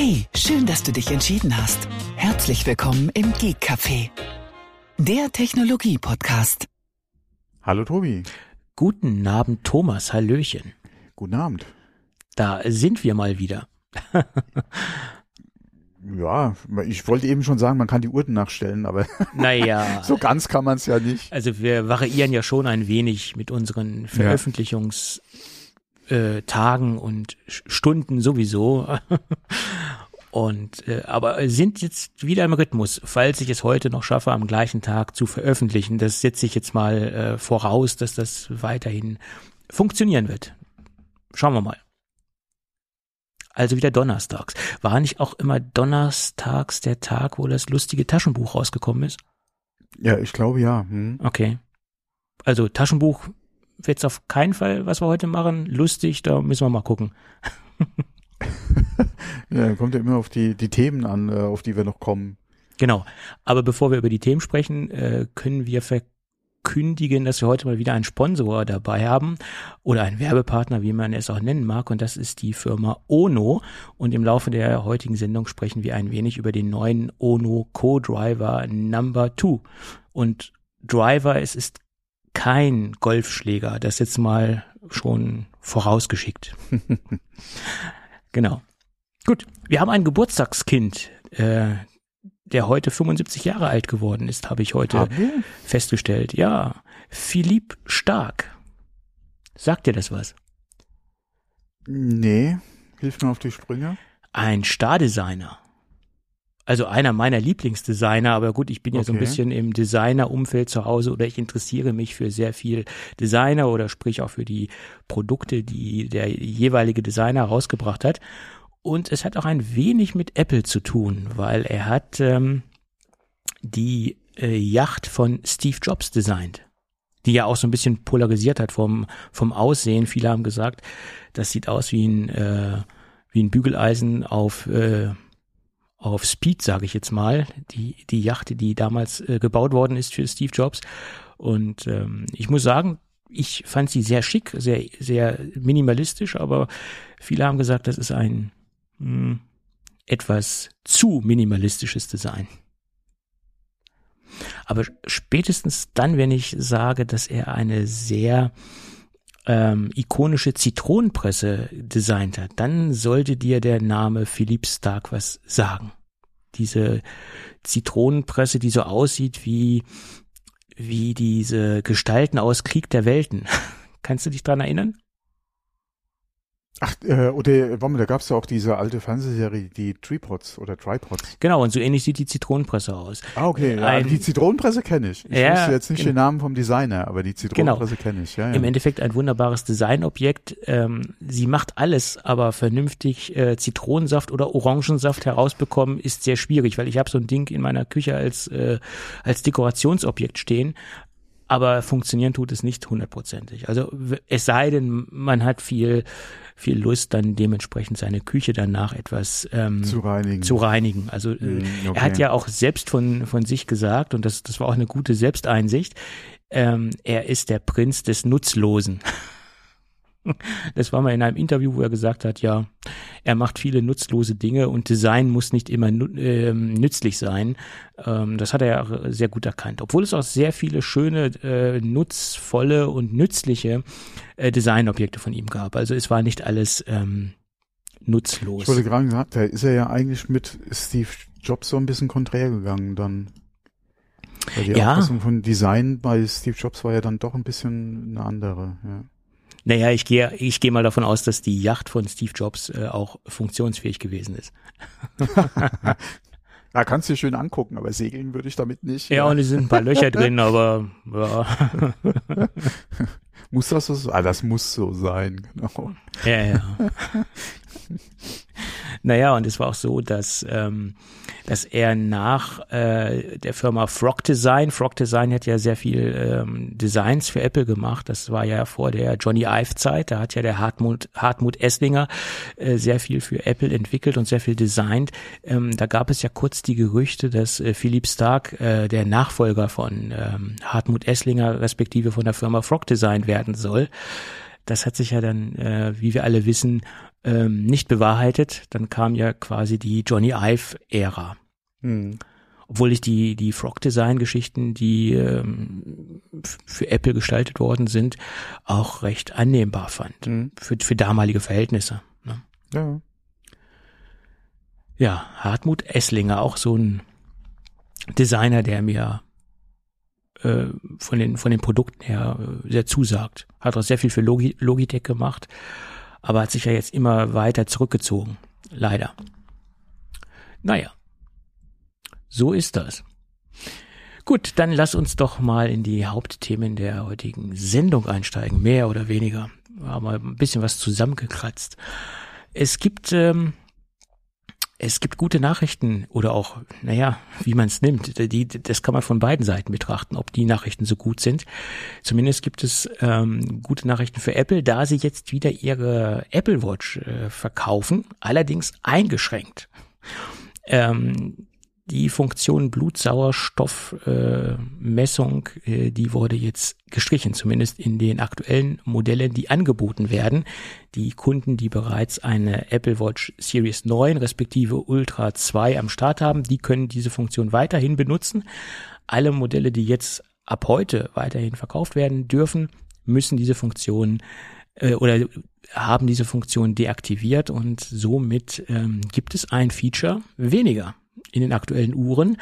Hey, schön, dass du dich entschieden hast. Herzlich willkommen im Geek Café, der Technologie-Podcast. Hallo Tobi. Guten Abend, Thomas. Hallöchen. Guten Abend. Da sind wir mal wieder. Ja, ich wollte eben schon sagen, man kann die Uhren nachstellen, aber Naja, so ganz kann man es ja nicht. also wir variieren ja schon ein wenig mit unseren Veröffentlichungstagen äh, Tagen und Stunden sowieso. Und äh, aber sind jetzt wieder im Rhythmus, falls ich es heute noch schaffe, am gleichen Tag zu veröffentlichen. Das setze ich jetzt mal äh, voraus, dass das weiterhin funktionieren wird. Schauen wir mal. Also wieder donnerstags. War nicht auch immer donnerstags der Tag, wo das lustige Taschenbuch rausgekommen ist? Ja, ich glaube ja. Hm. Okay. Also Taschenbuch wird's auf keinen Fall, was wir heute machen. Lustig, da müssen wir mal gucken. Ja, kommt ja immer auf die, die Themen an, äh, auf die wir noch kommen. Genau. Aber bevor wir über die Themen sprechen, äh, können wir verkündigen, dass wir heute mal wieder einen Sponsor dabei haben oder einen Werbepartner, wie man es auch nennen mag. Und das ist die Firma Ono. Und im Laufe der heutigen Sendung sprechen wir ein wenig über den neuen Ono Co-Driver Number 2. Und Driver, es ist kein Golfschläger. Das jetzt mal schon vorausgeschickt. genau. Gut, wir haben ein Geburtstagskind, äh, der heute 75 Jahre alt geworden ist, habe ich heute wir? festgestellt. Ja, Philipp Stark. Sagt dir das was? Nee, hilf mir auf die Sprünge. Ein Stardesigner. Also einer meiner Lieblingsdesigner, aber gut, ich bin ja so ein Okay. bisschen im Designer-Umfeld zu Hause oder ich interessiere mich für sehr viel Designer oder sprich auch für die Produkte, die der jeweilige Designer rausgebracht hat. Und es hat auch ein wenig mit Apple zu tun, weil er hat ähm, die äh, Yacht von Steve Jobs designt, die ja auch so ein bisschen polarisiert hat vom, vom Aussehen. Viele haben gesagt, das sieht aus wie ein, äh, wie ein Bügeleisen auf, äh, auf Speed, sage ich jetzt mal. Die, die Yacht, die damals äh, gebaut worden ist für Steve Jobs. Und ähm, ich muss sagen, ich fand sie sehr schick, sehr, sehr minimalistisch, aber viele haben gesagt, das ist ein mh, etwas zu minimalistisches Design. Aber spätestens dann, wenn ich sage, dass er eine sehr ähm, ikonische Zitronenpresse designt hat, dann sollte dir der Name Philipp Stark was sagen. Diese Zitronenpresse, die so aussieht wie, wie diese Gestalten aus Krieg der Welten. Kannst du dich dran erinnern? Ach, äh, oder, warte mal, da gab's ja auch diese alte Fernsehserie, die Tripods oder Tripods. Genau, und so ähnlich sieht die Zitronenpresse aus. Ah, okay. Ja, Ein- die Zitronenpresse kenne ich. Ich Ja, wusste jetzt nicht genau. den Namen vom Designer, aber die Zitronenpresse kenne ich. Ja, ja. Im Endeffekt ein wunderbares Designobjekt. Ähm, sie macht alles, aber vernünftig äh, Zitronensaft oder Orangensaft herausbekommen ist sehr schwierig, weil ich habe so ein Ding in meiner Küche als äh, als Dekorationsobjekt stehen. Aber funktionieren tut es nicht hundertprozentig. Also es sei denn, man hat viel viel Lust, dann dementsprechend seine Küche danach etwas ähm, zu reinigen. zu reinigen. Also äh, Mm, okay. er hat ja auch selbst von, von sich gesagt, und das, das war auch eine gute Selbsteinsicht, ähm, er ist der Prinz des Nutzlosen. Das war mal in einem Interview, wo er gesagt hat, ja, er macht viele nutzlose Dinge und Design muss nicht immer ähm, nützlich sein. Ähm, das hat er ja sehr gut erkannt. Obwohl es auch sehr viele schöne, äh, nutzvolle und nützliche äh, Designobjekte von ihm gab. Also es war nicht alles ähm, nutzlos. Ich wollte gerade sagen, da ist er ja eigentlich mit Steve Jobs so ein bisschen konträr gegangen dann. Weil die Ja. Auffassung von Design bei Steve Jobs war ja dann doch ein bisschen eine andere. Ja. Naja, ich gehe ich gehe mal davon aus, dass die Yacht von Steve Jobs äh, auch funktionsfähig gewesen ist. Ja, kannst du dir schön angucken, aber segeln würde ich damit nicht. Ja, und es sind ein paar Löcher drin, aber ja. Muss das so sein? Ah, das muss so sein, genau. ja, ja. Naja, und es war auch so, dass, ähm, dass er nach äh, der Firma Frog Design, Frog Design hat ja sehr viel ähm, Designs für Apple gemacht. Das war ja vor der Johnny Ive Zeit. Da hat ja der Hartmut, Hartmut Esslinger äh, sehr viel für Apple entwickelt und sehr viel designt. Ähm, da gab es ja kurz die Gerüchte, dass äh, Philipp Stark äh, der Nachfolger von ähm, Hartmut Esslinger respektive von der Firma Frog Design werden soll. Das hat sich ja dann, äh, wie wir alle wissen, ähm, nicht bewahrheitet. Dann kam ja quasi die Johnny Ive-Ära. Mhm. Obwohl ich die, die Frog-Design-Geschichten, die ähm, für Apple gestaltet worden sind, auch recht annehmbar fand. Mhm. Für, für damalige Verhältnisse. Ne? Ja. Ja, Hartmut Esslinger, auch so ein Designer, der mir äh, von den von den Produkten her äh, sehr zusagt. Hat auch sehr viel für Logi Logitech gemacht, aber hat sich ja jetzt immer weiter zurückgezogen. Leider. Naja, so ist das. Gut, dann lass uns doch mal in die Hauptthemen der heutigen Sendung einsteigen, mehr oder weniger. Wir haben mal ein bisschen was zusammengekratzt. Es gibt ähm, es gibt gute Nachrichten oder auch, naja, wie man es nimmt. Die, das kann man von beiden Seiten betrachten, ob die Nachrichten so gut sind. Zumindest gibt es ähm, gute Nachrichten für Apple, da sie jetzt wieder ihre Apple Watch äh, verkaufen, allerdings eingeschränkt. Ähm, die Funktion Blutsauerstoffmessung, äh, äh, die wurde jetzt gestrichen, zumindest in den aktuellen Modellen, die angeboten werden. Die Kunden, die bereits eine Apple Watch Series 9 respektive Ultra 2 am Start haben, die können diese Funktion weiterhin benutzen. Alle Modelle, die jetzt ab heute weiterhin verkauft werden dürfen, müssen diese Funktion äh, oder haben diese Funktion deaktiviert und somit ähm, gibt es ein Feature weniger in den aktuellen Uhren.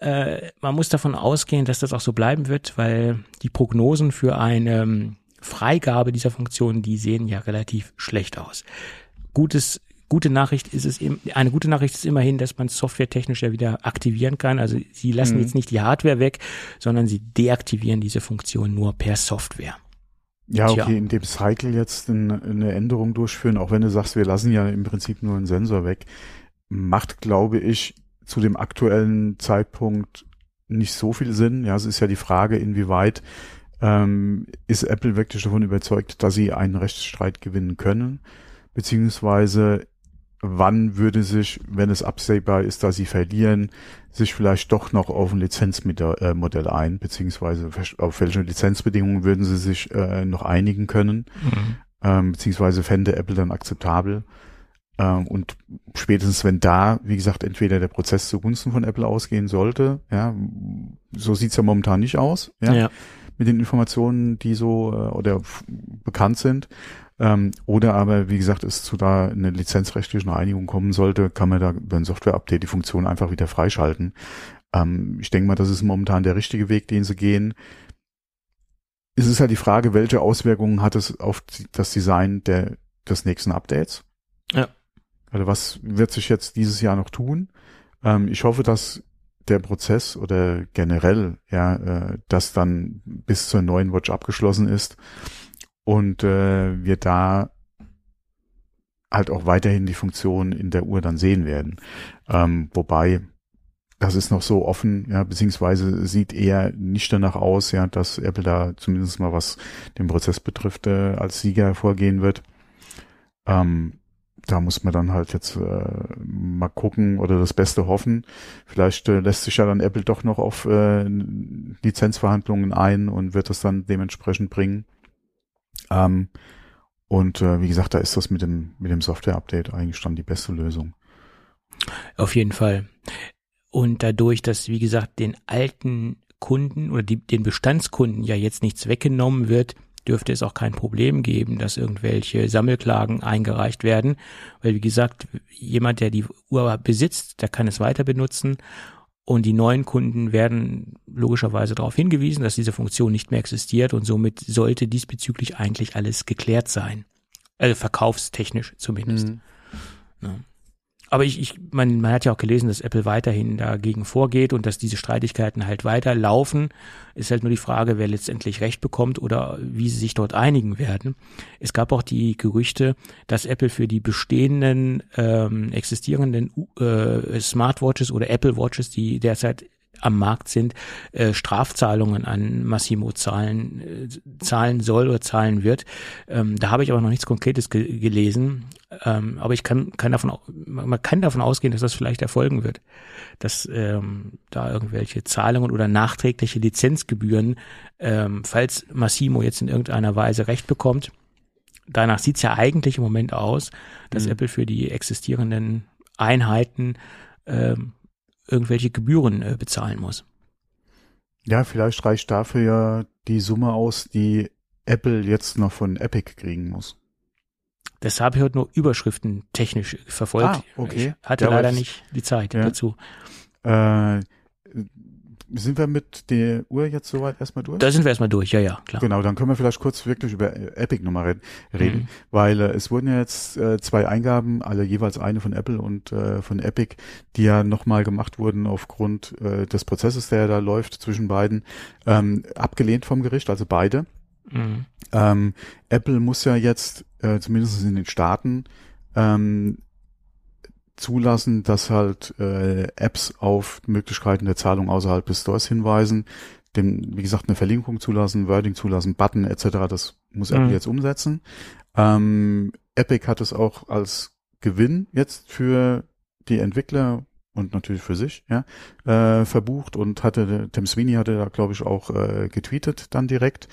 Äh, man muss davon ausgehen, dass das auch so bleiben wird, weil die Prognosen für eine ähm, Freigabe dieser Funktion, die sehen ja relativ schlecht aus. Gutes gute Nachricht ist es, eine gute Nachricht ist immerhin, dass man softwaretechnisch ja wieder aktivieren kann. Also sie lassen mhm. jetzt nicht die Hardware weg, sondern sie deaktivieren diese Funktion nur per Software. Ja, okay, in dem Cycle jetzt eine Änderung durchführen, auch wenn du sagst, wir lassen ja im Prinzip nur einen Sensor weg, macht, glaube ich, zu dem aktuellen Zeitpunkt nicht so viel Sinn. Ja, es ist ja die Frage, inwieweit ähm, ist Apple wirklich davon überzeugt, dass sie einen Rechtsstreit gewinnen können, beziehungsweise wann würde sich, wenn es absehbar ist, dass sie verlieren, sich vielleicht doch noch auf ein Lizenzmodell ein, beziehungsweise auf welche Lizenzbedingungen würden sie sich äh, noch einigen können, mhm. ähm, beziehungsweise fände Apple dann akzeptabel. Ähm, und spätestens wenn da, wie gesagt, entweder der Prozess zugunsten von Apple ausgehen sollte, ja, so sieht's ja momentan nicht aus, ja, ja. mit den Informationen, die so äh, oder bekannt sind. Ähm, oder aber, wie gesagt, es zu da eine lizenzrechtliche Einigung kommen sollte, kann man da über ein Software-Update die Funktion einfach wieder freischalten. Ähm, ich denke mal, das ist momentan der richtige Weg, den sie gehen. Es ist halt die Frage, welche Auswirkungen hat es auf das Design der, des nächsten Updates? Ja. Also was wird sich jetzt dieses Jahr noch tun? Ähm, ich hoffe, dass der Prozess oder generell, ja, äh, das dann bis zur neuen Watch abgeschlossen ist und äh, wir da halt auch weiterhin die Funktion in der Uhr dann sehen werden. Ähm, wobei das ist noch so offen, ja, beziehungsweise sieht eher nicht danach aus, ja, dass Apple da zumindest mal was den Prozess betrifft, äh, als Sieger vorgehen wird. Ähm, da muss man dann halt jetzt äh, mal gucken oder das Beste hoffen. Vielleicht äh, lässt sich ja dann Apple doch noch auf äh, Lizenzverhandlungen ein und wird das dann dementsprechend bringen. Ähm, und äh, wie gesagt, da ist das mit dem mit dem Software-Update eigentlich dann die beste Lösung. Auf jeden Fall. Und dadurch, dass wie gesagt den alten Kunden oder die, den Bestandskunden ja jetzt nichts weggenommen wird, dürfte es auch kein Problem geben, dass irgendwelche Sammelklagen eingereicht werden, weil wie gesagt, jemand, der die Uhr besitzt, der kann es weiter benutzen und die neuen Kunden werden logischerweise darauf hingewiesen, dass diese Funktion nicht mehr existiert und somit sollte diesbezüglich eigentlich alles geklärt sein. Also verkaufstechnisch zumindest. Mhm. Ja. Aber ich, ich man, man hat ja auch gelesen, dass Apple weiterhin dagegen vorgeht und dass diese Streitigkeiten halt weiterlaufen. Ist halt nur die Frage, wer letztendlich Recht bekommt oder wie sie sich dort einigen werden. Es gab auch die Gerüchte, dass Apple für die bestehenden ähm, existierenden äh, Smartwatches oder Apple Watches, die derzeit am Markt sind, äh, Strafzahlungen an Massimo zahlen, äh, zahlen soll oder zahlen wird. Ähm, da habe ich aber noch nichts Konkretes ge gelesen. Ähm, aber ich kann, kann davon, man kann davon ausgehen, dass das vielleicht erfolgen wird, dass ähm, da irgendwelche Zahlungen oder nachträgliche Lizenzgebühren, ähm, falls Massimo jetzt in irgendeiner Weise Recht bekommt, danach sieht's ja eigentlich im Moment aus, dass mhm. Apple für die existierenden Einheiten ähm, irgendwelche Gebühren äh, bezahlen muss. Ja, vielleicht reicht dafür ja die Summe aus, die Apple jetzt noch von Epic kriegen muss. Das habe ich heute nur Überschriften technisch verfolgt. Ah, okay. Ich hatte ja, leider nicht die Zeit ja. dazu. Äh, sind wir mit der Uhr jetzt soweit erstmal durch? Da sind wir erstmal durch, ja, ja, klar. Genau, dann können wir vielleicht kurz wirklich über äh, Epic nochmal reden, mhm. weil äh, es wurden ja jetzt äh, zwei Eingaben, alle jeweils eine von Apple und äh, von Epic, die ja nochmal gemacht wurden aufgrund äh, des Prozesses, der da läuft zwischen beiden, ähm, abgelehnt vom Gericht, also beide. Mhm. Ähm, Apple muss ja jetzt, äh, zumindest in den Staaten, ähm, zulassen, dass halt äh, Apps auf Möglichkeiten der Zahlung außerhalb des Stores hinweisen, dem, wie gesagt, eine Verlinkung zulassen, Wording zulassen, Button etc. Das muss Apple mhm. jetzt umsetzen. Ähm, Epic hat es auch als Gewinn jetzt für die Entwickler und natürlich für sich, ja, äh, verbucht und hatte, Tim Sweeney hatte da, glaube ich, auch äh, getweetet dann direkt.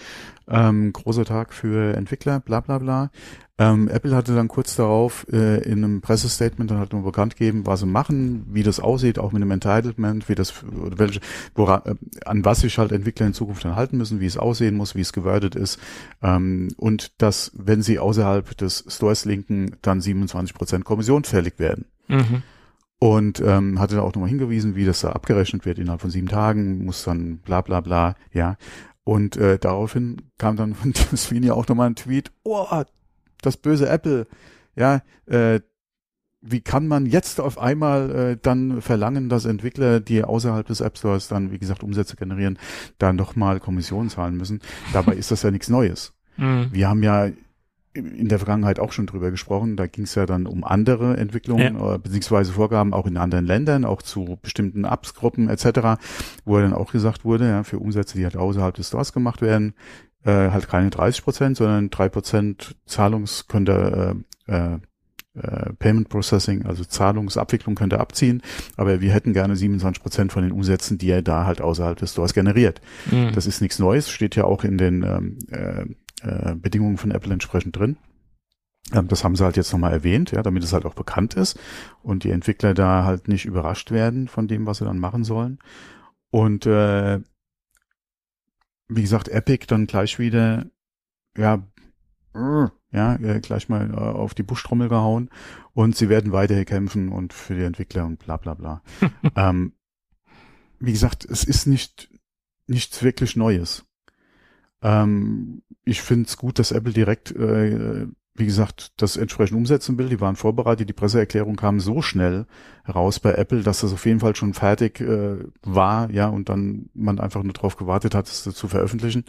Ähm, großer Tag für Entwickler, bla bla bla. Ähm, Apple hatte dann kurz darauf äh, in einem Pressestatement dann halt nur bekannt gegeben, was sie machen, wie das aussieht, auch mit einem Entitlement, wie das, welche, woran, äh, an was sich halt Entwickler in Zukunft dann halten müssen, wie es aussehen muss, wie es gewordet ist, ähm, und dass, wenn sie außerhalb des Stores linken, dann 27% Kommission fällig werden. Mhm und ähm, hatte da auch nochmal hingewiesen, wie das da abgerechnet wird innerhalb von sieben Tagen, muss dann bla bla bla, ja. Und äh, daraufhin kam dann von Tim Sweeney auch nochmal ein Tweet, oh, das böse Apple, ja, äh, wie kann man jetzt auf einmal äh, dann verlangen, dass Entwickler, die außerhalb des App Stores dann, wie gesagt, Umsätze generieren, da nochmal Kommission zahlen müssen? Dabei ist das ja nichts Neues. Mhm. Wir haben ja in der Vergangenheit auch schon drüber gesprochen. Da ging es ja dann um andere Entwicklungen ja. Äh, beziehungsweise Vorgaben auch in anderen Ländern, auch zu bestimmten Apps-Gruppen etc., wo dann auch gesagt wurde, ja, für Umsätze, die halt außerhalb des Stores gemacht werden, äh, halt keine 30 Prozent, sondern drei Prozent Zahlungs könnte äh, äh, äh, Payment Processing, also Zahlungsabwicklung könnte abziehen, aber wir hätten gerne 27 Prozent von den Umsätzen, die er da halt außerhalb des Stores generiert. Mhm. Das ist nichts Neues, steht ja auch in den ähm, äh, Bedingungen von Apple entsprechend drin. Ähm, das haben sie halt jetzt nochmal erwähnt, ja, damit es halt auch bekannt ist und die Entwickler da halt nicht überrascht werden von dem, was sie dann machen sollen. Und äh, wie gesagt, Epic dann gleich wieder, ja, ja, äh, gleich mal äh, auf die Buschtrommel gehauen und sie werden weiter kämpfen und für die Entwickler und bla bla bla. ähm, wie gesagt, es ist nicht nichts wirklich Neues. Ähm, ich finde es gut, dass Apple direkt, äh, wie gesagt, das entsprechend umsetzen will. Die waren vorbereitet. Die Presseerklärung kam so schnell raus bei Apple, dass das auf jeden Fall schon fertig äh, war, ja, und dann man einfach nur darauf gewartet hat, es zu veröffentlichen.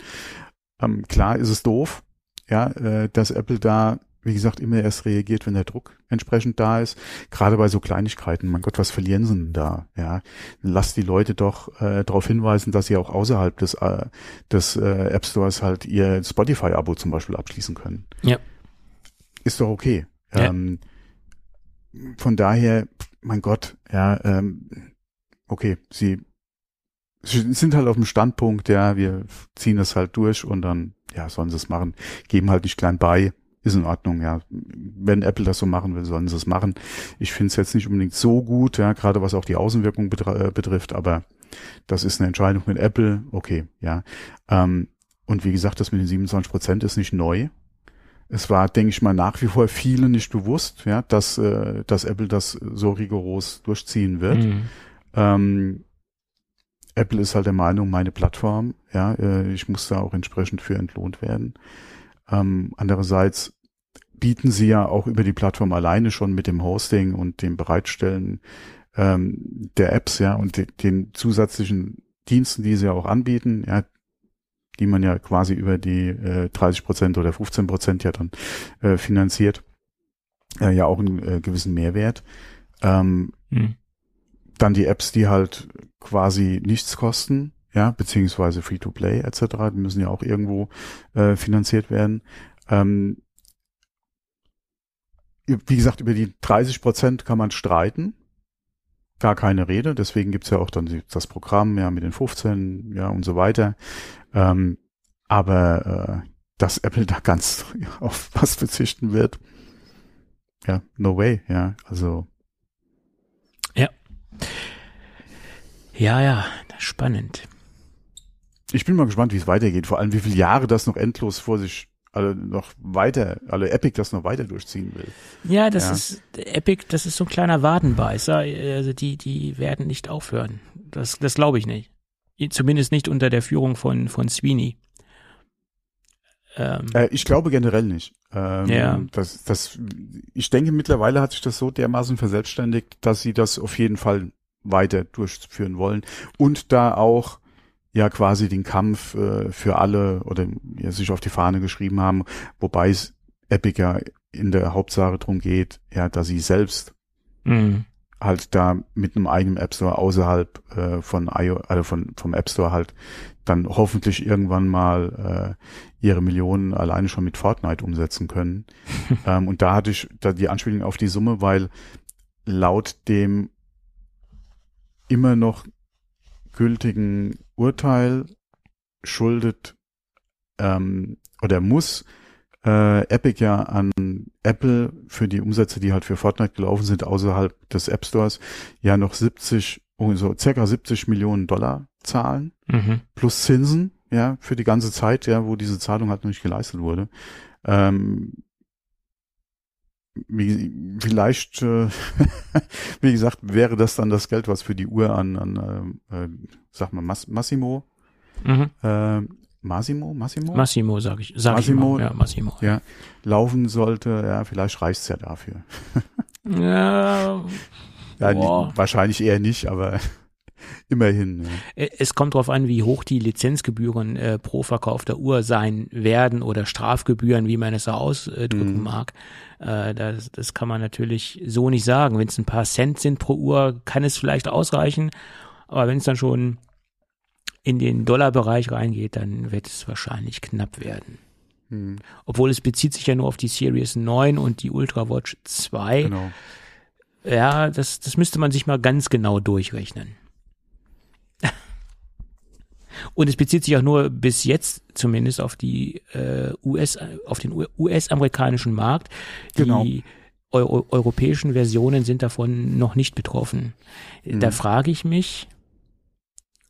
Ähm, klar ist es doof, ja, äh, dass Apple da wie gesagt, immer erst reagiert, wenn der Druck entsprechend da ist. Gerade bei so Kleinigkeiten. Mein Gott, was verlieren sie denn da? Ja, lass die Leute doch äh, darauf hinweisen, dass sie auch außerhalb des, äh, des äh, App Stores halt ihr Spotify-Abo zum Beispiel abschließen können. Ja. Ist doch okay. Ja. Ähm, von daher, mein Gott, ja, ähm, okay, sie sind halt auf dem Standpunkt, ja, wir ziehen das halt durch und dann, ja, sollen sie es machen, geben halt nicht klein bei, ist in Ordnung, ja. Wenn Apple das so machen will, sollen sie es machen. Ich finde es jetzt nicht unbedingt so gut, ja, gerade was auch die Außenwirkung äh, betrifft, aber das ist eine Entscheidung mit Apple, okay, ja. Ähm, und wie gesagt, das mit den 27 Prozent ist nicht neu. Es war, denke ich mal, nach wie vor vielen nicht bewusst, ja, dass, äh, dass Apple das so rigoros durchziehen wird. Mhm. Ähm, Apple ist halt der Meinung, meine Plattform, ja, äh, ich muss da auch entsprechend für entlohnt werden. Ähm, andererseits bieten sie ja auch über die Plattform alleine schon mit dem Hosting und dem Bereitstellen ähm, der Apps, ja, und de den zusätzlichen Diensten, die sie auch anbieten, ja, die man ja quasi über die äh, 30 Prozent oder 15 Prozent ja dann äh, finanziert, äh, ja auch einen äh, gewissen Mehrwert. Ähm, mhm. Dann die Apps, die halt quasi nichts kosten, ja, beziehungsweise Free-to-Play etc., die müssen ja auch irgendwo äh, finanziert werden. Ähm, wie gesagt, über die 30 Prozent kann man streiten. Gar keine Rede. Deswegen gibt's ja auch dann das Programm, ja, mit den 15, ja, und so weiter. Ähm, aber äh, dass Apple da ganz auf was verzichten wird. Ja, no way, ja, also. Ja. Ja, ja, spannend. Ich bin mal gespannt, wie es weitergeht, vor allem wie viele Jahre das noch endlos vor sich alle noch weiter, alle Epic das noch weiter durchziehen will. Ja, das ja. ist Epic, das ist so ein kleiner Wadenbeißer. Also die, die werden nicht aufhören. Das, das glaube ich nicht. Zumindest nicht unter der Führung von, von Sweeney. Ähm, äh, ich glaube generell nicht. Ähm, ja. Das, das, ich denke, mittlerweile hat sich das so dermaßen verselbstständigt, dass sie das auf jeden Fall weiter durchführen wollen und da auch ja quasi den Kampf äh, für alle oder ja, sich auf die Fahne geschrieben haben, wobei es Epic ja in der Hauptsache drum geht, ja, dass sie selbst mhm. halt da mit einem eigenen App Store außerhalb äh, von IO, also von vom App Store halt dann hoffentlich irgendwann mal äh, ihre Millionen alleine schon mit Fortnite umsetzen können. ähm, und da hatte ich da die Anspielung auf die Summe, weil laut dem immer noch gültigen Urteil schuldet ähm, oder muss äh, Epic ja an Apple für die Umsätze, die halt für Fortnite gelaufen sind, außerhalb des App Stores, ja noch 70, so circa 70 Millionen Dollar zahlen, mhm. plus Zinsen, ja, für die ganze Zeit, ja, wo diese Zahlung halt noch nicht geleistet wurde. Ähm, vielleicht, äh, wie gesagt, wäre das dann das Geld, was für die Uhr an, an äh, äh sag mal, Mass Massimo, mhm. äh, Massimo, Massimo? Massimo, sag ich. Sag Massimo, ich ja, Massimo. Ja, laufen sollte, ja, vielleicht reicht's ja dafür. ja, ja wahrscheinlich eher nicht, aber Immerhin. Ja. Äh, es kommt darauf an, wie hoch die Lizenzgebühren äh, pro verkaufter Uhr sein werden oder Strafgebühren, wie man es auch ausdrücken mhm. mag. Äh, das, das kann man natürlich so nicht sagen. Wenn es ein paar Cent sind pro Uhr, kann es vielleicht ausreichen. Aber wenn es dann schon in den Dollarbereich reingeht, dann wird es wahrscheinlich knapp werden. Mhm. Obwohl es bezieht sich ja nur auf die Series 9 und die Ultra Watch 2. Genau. Ja, das, das müsste man sich mal ganz genau durchrechnen. Und es bezieht sich auch nur bis jetzt zumindest auf die äh, US, auf den US-amerikanischen Markt. Genau. Die Euro europäischen Versionen sind davon noch nicht betroffen. Mhm. Da frage ich mich,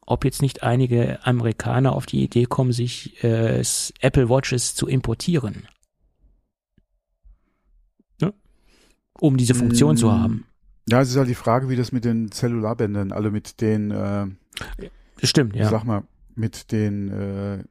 ob jetzt nicht einige Amerikaner auf die Idee kommen, sich äh, Apple Watches zu importieren. Ja? Um diese Funktion mhm. zu haben. Ja, es ist halt die Frage, wie das mit den Zellularbändern, alle mit den äh, stimmt, ja. Sag mal, mit den äh,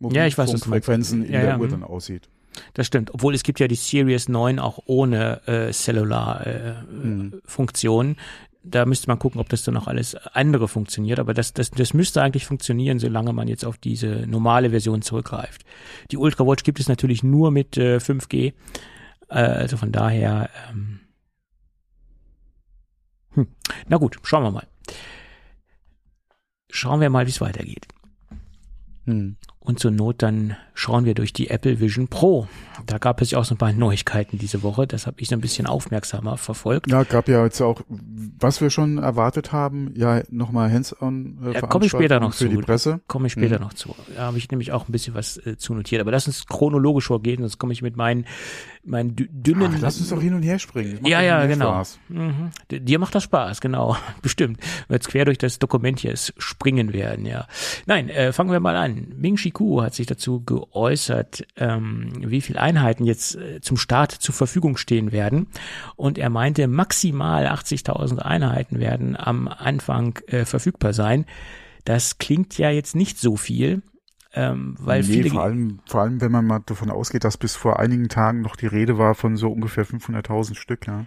ja, ich weiß, was Frequenzen in ja, der ja, Uhr dann aussieht. Das stimmt, obwohl es gibt ja die Series 9 auch ohne äh, Cellular-Funktion. Äh, mhm. Da müsste man gucken, ob das dann noch alles andere funktioniert. Aber das, das, das müsste eigentlich funktionieren, solange man jetzt auf diese normale Version zurückgreift. Die Ultra Watch gibt es natürlich nur mit äh, 5G. Äh, also von daher. Ähm, hm. Na gut, schauen wir mal schauen wir mal, wie es weitergeht. Hm. Und zur Not dann schauen wir durch die Apple Vision Pro. Da gab es ja auch so ein paar Neuigkeiten diese Woche. Das habe ich so ein bisschen aufmerksamer verfolgt. Ja, gab ja jetzt auch, was wir schon erwartet haben, ja nochmal Hands-on äh, ja, komme ich später noch für zu. die Presse. Komme ich später mhm. noch zu. Da habe ich nämlich auch ein bisschen was äh, zu notiert. Aber lass uns chronologisch vorgehen, sonst komme ich mit meinen meinen dünnen. Ach, lass uns doch hin und her springen. Ja, ja, genau. Spaß. Mhm. Dir macht das Spaß, genau. Bestimmt. Wenn jetzt quer durch das Dokument hier springen werden, ja. Nein, äh, fangen wir mal an. Ming Ku hat sich dazu geäußert, ähm, wie viele Einheiten jetzt äh, zum Start zur Verfügung stehen werden. Und er meinte, maximal 80.000 Einheiten werden am Anfang äh, verfügbar sein. Das klingt ja jetzt nicht so viel. Ähm, weil nee, viele vor allem, vor allem, wenn man mal davon ausgeht, dass bis vor einigen Tagen noch die Rede war von so ungefähr 500.000 Stück, ja.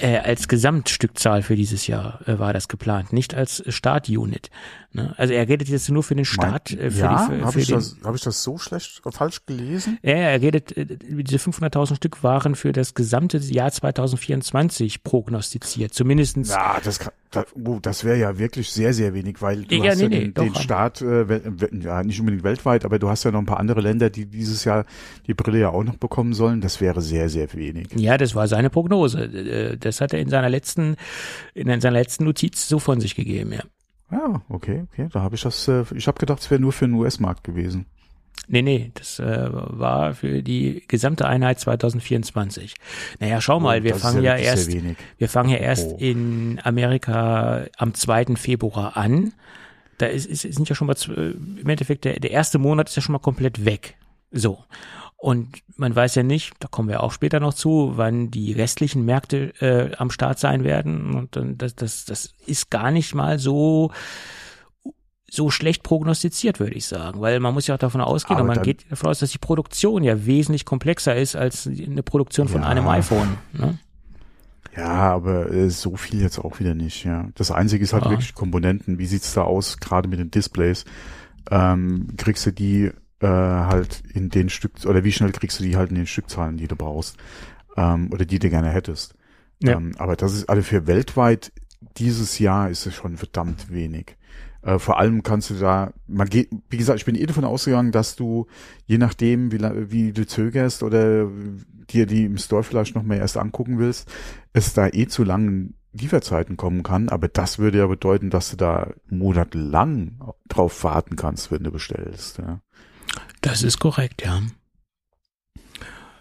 Äh, als Gesamtstückzahl für dieses Jahr äh, war das geplant, nicht als Startunit. Ne? Also er redet jetzt nur für den Start. Mein, äh, für ja, habe ich, das, hab ich das so schlecht falsch gelesen? Ja, er redet, äh, diese 500.000 Stück waren für das gesamte Jahr 2024 prognostiziert, zumindestens. Ja, das, das, oh, das wäre ja wirklich sehr, sehr wenig, weil du ja, hast nee, ja den, nee, den Start, äh, ja nicht unbedingt weltweit, aber du hast ja noch ein paar andere Länder, die dieses Jahr die Brille ja auch noch bekommen sollen. Das wäre sehr, sehr wenig. Ja, das war seine Prognose. Das hat er in seiner letzten, in seiner letzten Notiz so von sich gegeben, ja. Ja, okay, okay. Da habe ich das, äh, ich habe gedacht, es wäre nur für den US-Markt gewesen. Nee, nee, das äh, war für die gesamte Einheit 2024. Naja, schau mal, oh, wir fangen ja, ja erst, wir fangen ja erst oh. in Amerika am 2. Februar an. Da ist, ist, sind ja schon mal, im Endeffekt, der, der erste Monat ist ja schon mal komplett weg. So. Und man weiß ja nicht, da kommen wir auch später noch zu, wann die restlichen Märkte äh, am Start sein werden. Und dann das, das, das ist gar nicht mal so so schlecht prognostiziert, würde ich sagen, weil man muss ja auch davon ausgehen, man geht davon aus, dass die Produktion ja wesentlich komplexer ist als eine Produktion von ja. einem iPhone. Ne? Ja, aber äh, so viel jetzt auch wieder nicht. Ja, das Einzige ist halt ja. wirklich Komponenten. Wie sieht's da aus, gerade mit den Displays? Ähm, kriegst du die äh, halt in den Stück oder wie schnell kriegst du die halt in den Stückzahlen, die du brauchst ähm, oder die du gerne hättest? Ja. Ähm, aber das ist also für weltweit dieses Jahr ist es schon verdammt wenig. Äh, vor allem kannst du da, man geht, wie gesagt, ich bin eh davon ausgegangen, dass du, je nachdem, wie, wie du zögerst oder dir die im Store vielleicht noch mehr erst angucken willst, es da eh zu langen Lieferzeiten kommen kann. Aber das würde ja bedeuten, dass du da monatelang drauf warten kannst, wenn du bestellst. Ja. Das ist korrekt, ja.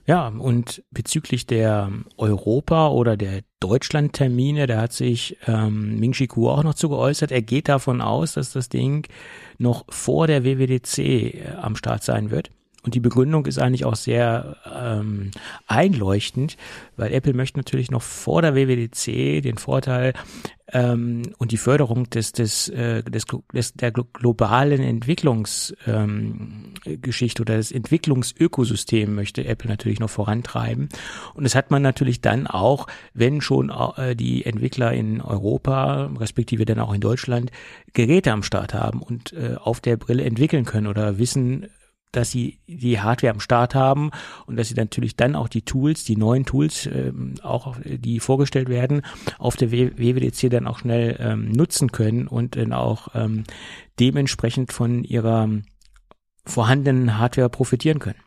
Ja, und bezüglich der Europa- oder der Deutschland-Termine, da hat sich ähm, Ming Chi Kuo auch noch zu geäußert. Er geht davon aus, dass das Ding noch vor der WWDC äh, am Start sein wird. Und die Begründung ist eigentlich auch sehr ähm, einleuchtend, weil Apple möchte natürlich noch vor der WWDC den Vorteil ähm, und die Förderung des, des, äh, des, des der globalen Entwicklungsgeschichte ähm, oder des Entwicklungsökosystems möchte Apple natürlich noch vorantreiben. Und das hat man natürlich dann auch, wenn schon äh, die Entwickler in Europa, respektive dann auch in Deutschland, Geräte am Start haben und äh, auf der Brille entwickeln können oder wissen, dass sie die Hardware am Start haben und dass sie natürlich dann auch die Tools, die neuen Tools, ähm, auch die vorgestellt werden, auf der WWDC dann auch schnell ähm, nutzen können und dann auch ähm, dementsprechend von ihrer vorhandenen Hardware profitieren können.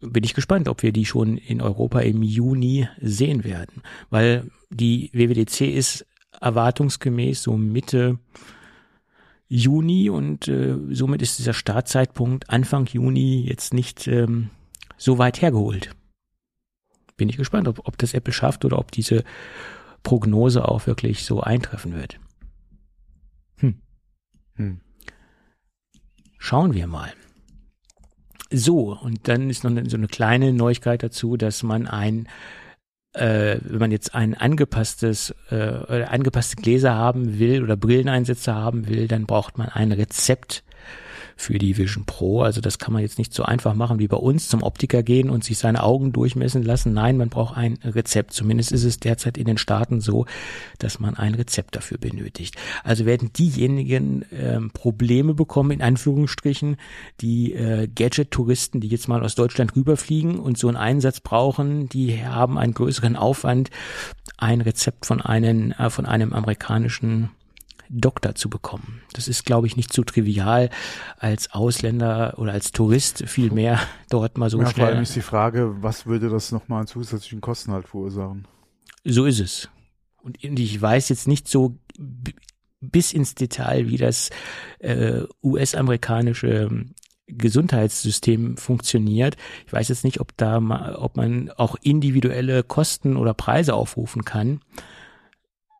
Bin ich gespannt, ob wir die schon in Europa im Juni sehen werden, weil die WWDC ist erwartungsgemäß so Mitte Juni und äh, somit ist dieser Startzeitpunkt Anfang Juni jetzt nicht ähm, so weit hergeholt. Bin ich gespannt, ob, ob das Apple schafft oder ob diese Prognose auch wirklich so eintreffen wird. Hm. Hm. Schauen wir mal. So, und dann ist noch so eine kleine Neuigkeit dazu, dass man ein äh, wenn man jetzt ein angepasstes äh, oder angepasste Gläser haben will oder Brilleneinsätze haben will, dann braucht man ein Rezept für die Vision Pro. Also das kann man jetzt nicht so einfach machen wie bei uns zum Optiker gehen und sich seine Augen durchmessen lassen. Nein, man braucht ein Rezept. Zumindest ist es derzeit in den Staaten so, dass man ein Rezept dafür benötigt. Also werden diejenigen ähm, Probleme bekommen, in Anführungsstrichen, die äh, Gadget-Touristen, die jetzt mal aus Deutschland rüberfliegen und so einen Einsatz brauchen, die haben einen größeren Aufwand, ein Rezept von einem, äh, von einem amerikanischen Doktor zu bekommen. Das ist, glaube ich, nicht so trivial als Ausländer oder als Tourist vielmehr dort mal so ja, schnell. Vor allem ist die Frage, was würde das nochmal an zusätzlichen Kosten halt verursachen? So ist es. Und ich weiß jetzt nicht so bis ins Detail, wie das äh, US-amerikanische Gesundheitssystem funktioniert. Ich weiß jetzt nicht, ob da mal, ob man auch individuelle Kosten oder Preise aufrufen kann.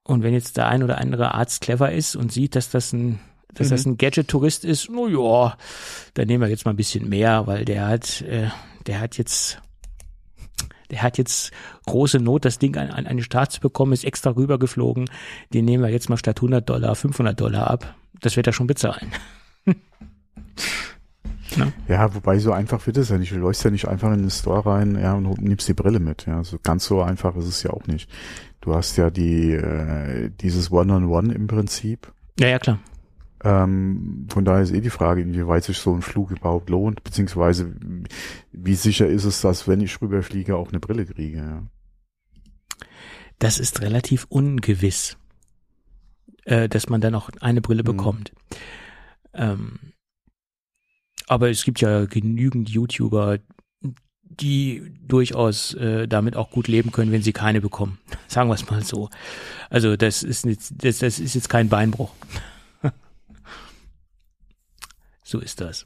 Und wenn jetzt der ein oder andere Arzt clever ist und sieht, dass das ein dass mhm. das ein Gadget-Tourist ist, no ja, dann nehmen wir jetzt mal ein bisschen mehr, weil der hat, äh, der hat jetzt, der hat jetzt große Not, das Ding an, an einen Start zu bekommen, ist extra rübergeflogen. Den nehmen wir jetzt mal statt 100 Dollar 500 Dollar ab. Das wird er schon bezahlen. ja. ja, wobei so einfach wird es ja nicht. Du läufst ja nicht einfach in den Store rein, ja, und nimmst die Brille mit. Ja, so ganz so einfach ist es ja auch nicht. Du hast ja die, äh, dieses One-on-One -on -One im Prinzip. Ja, ja, klar. Ähm, von daher ist eh die Frage, inwieweit sich so ein Flug überhaupt lohnt, beziehungsweise wie sicher ist es, dass wenn ich rüberfliege, auch eine Brille kriege. Ja? Das ist relativ ungewiss, äh, dass man dann auch eine Brille mhm. bekommt. Ähm, aber es gibt ja genügend YouTuber, die durchaus äh, damit auch gut leben können, wenn sie keine bekommen. Sagen wir es mal so. Also das ist jetzt, das, das ist jetzt kein Beinbruch. so ist das.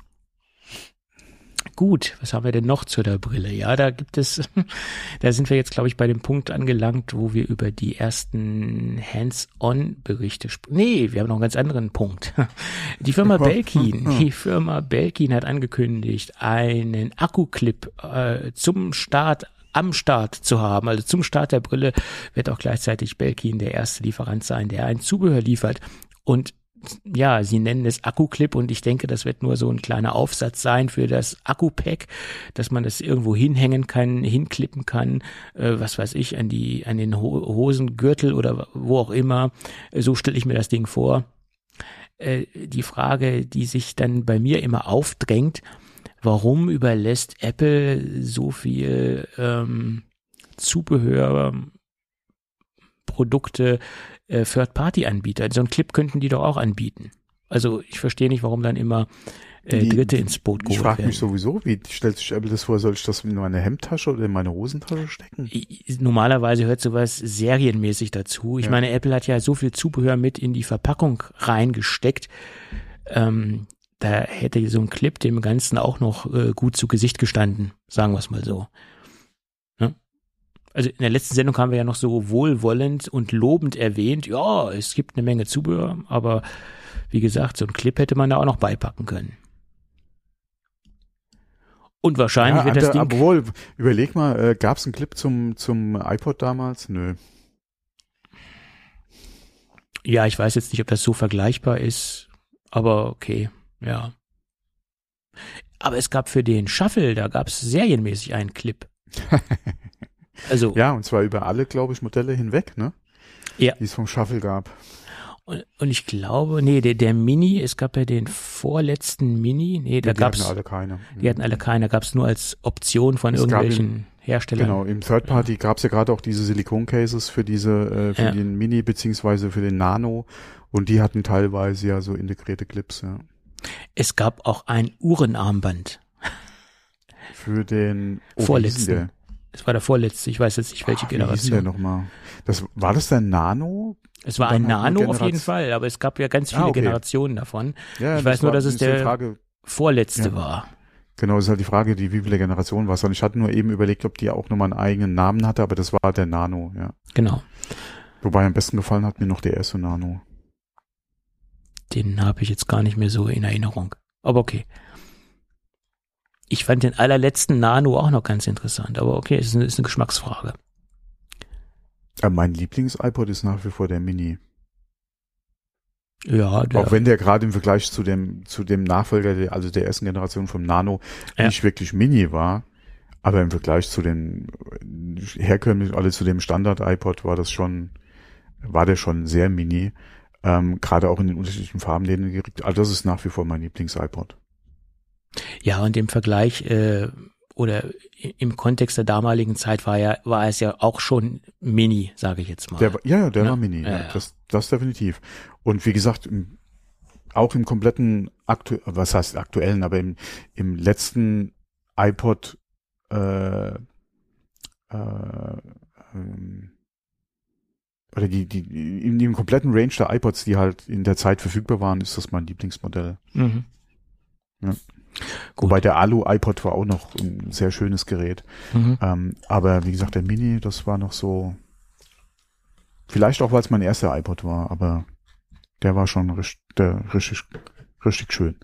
Gut, was haben wir denn noch zu der Brille? Ja, da gibt es, da sind wir jetzt, glaube ich, bei dem Punkt angelangt, wo wir über die ersten Hands-on-Berichte sprechen. Nee, wir haben noch einen ganz anderen Punkt. Die Firma Belkin, die Firma Belkin hat angekündigt, einen Akku-Clip äh, zum Start am Start zu haben. Also zum Start der Brille wird auch gleichzeitig Belkin der erste Lieferant sein, der ein Zubehör liefert. Und ja, sie nennen es Akku-Clip und ich denke, das wird nur so ein kleiner Aufsatz sein für das Akku-Pack, dass man das irgendwo hinhängen kann, hinklippen kann, äh, was weiß ich, an die, an den Hosengürtel oder wo auch immer. So stelle ich mir das Ding vor. Äh, die Frage, die sich dann bei mir immer aufdrängt, warum überlässt Apple so viel ähm, Zubehör Produkte äh, Third-Party-Anbieter. So einen Clip könnten die doch auch anbieten. Also ich verstehe nicht, warum dann immer äh, Dritte ins Boot geholt Ich frage mich sowieso, wie stellt sich Apple das vor? Soll ich das in meine Hemdtasche oder in meine Hosentasche stecken? Normalerweise hört sowas serienmäßig dazu. Ich ja. meine, Apple hat ja so viel Zubehör mit in die Verpackung reingesteckt. Ähm, da hätte so ein Clip dem Ganzen auch noch äh, gut zu Gesicht gestanden, sagen wir es mal so also in der letzten Sendung haben wir ja noch so wohlwollend und lobend erwähnt, ja, es gibt eine Menge Zubehör, aber wie gesagt, so ein Clip hätte man da auch noch beipacken können. Und wahrscheinlich ja, wird das Ding. Obwohl, überleg mal, äh, gab es einen Clip zum, zum iPod damals? Nö. Ja, ich weiß jetzt nicht, ob das so vergleichbar ist, aber okay, ja. Aber es gab für den Shuffle, da gab es serienmäßig einen Clip. Also ja, und zwar über alle, glaube ich, Modelle hinweg, ne? Ja. Die es vom Shuffle gab. Und, und ich glaube, nee, der, der Mini, es gab ja den vorletzten Mini, nee, da ja, gab's. Die hatten alle keine. Die hatten alle keine, gab es nur als Option von es irgendwelchen Herstellern. Genau, im Third Party ja. gab es ja gerade auch diese Silikon-Cases für diese, äh, für ja. den Mini beziehungsweise für den Nano und die hatten teilweise ja so integrierte Clips, ja. Es gab auch ein Uhrenarmband. Für den oh, vorletzten. Es war der vorletzte, ich weiß jetzt nicht, welche Ach, Generation. Wie der nochmal? Das, war das der Nano? Es war ein Nano auf jeden Fall, aber es gab ja ganz viele ah, okay. Generationen davon. Ja, ich weiß nur, dass es der Frage, vorletzte ja. war. Genau, das ist halt die Frage, die wie viele Generationen war es. Und ich hatte nur eben überlegt, ob die auch nochmal einen eigenen Namen hatte, aber das war der Nano, ja. Genau. Wobei am besten gefallen hat mir noch der erste Nano. Den habe ich jetzt gar nicht mehr so in Erinnerung. Aber okay. Ich fand den allerletzten Nano auch noch ganz interessant, aber okay, es ist eine, ist eine Geschmacksfrage. Ja, mein Lieblings-iPod ist nach wie vor der Mini. Ja, der, auch wenn der gerade im Vergleich zu dem zu dem Nachfolger, also der ersten Generation vom Nano, ja. nicht wirklich Mini war, aber im Vergleich zu den herkömmlichen, alle zu dem Standard iPod war das schon, war der schon sehr Mini. Ähm, gerade auch in den unterschiedlichen Farben, den er gekriegt. Also das ist nach wie vor mein Lieblings-iPod. Ja, und im Vergleich äh, oder im Kontext der damaligen Zeit war ja war es ja auch schon Mini, sage ich jetzt mal. Der, ja, ja, der ja? war Mini. Ja, ja. Das, das definitiv. Und wie gesagt, auch im kompletten aktu was heißt aktuellen, aber im, im letzten iPod äh, äh, ähm, oder die, die, in dem kompletten Range der iPods, die halt in der Zeit verfügbar waren, ist das mein Lieblingsmodell. Mhm. Ja. Gut. Wobei der Alu-iPod war auch noch ein sehr schönes Gerät. Mhm. Ähm, aber wie gesagt, der Mini, das war noch so, vielleicht auch, weil es mein erster iPod war, aber der war schon richtig, der, richtig, richtig schön.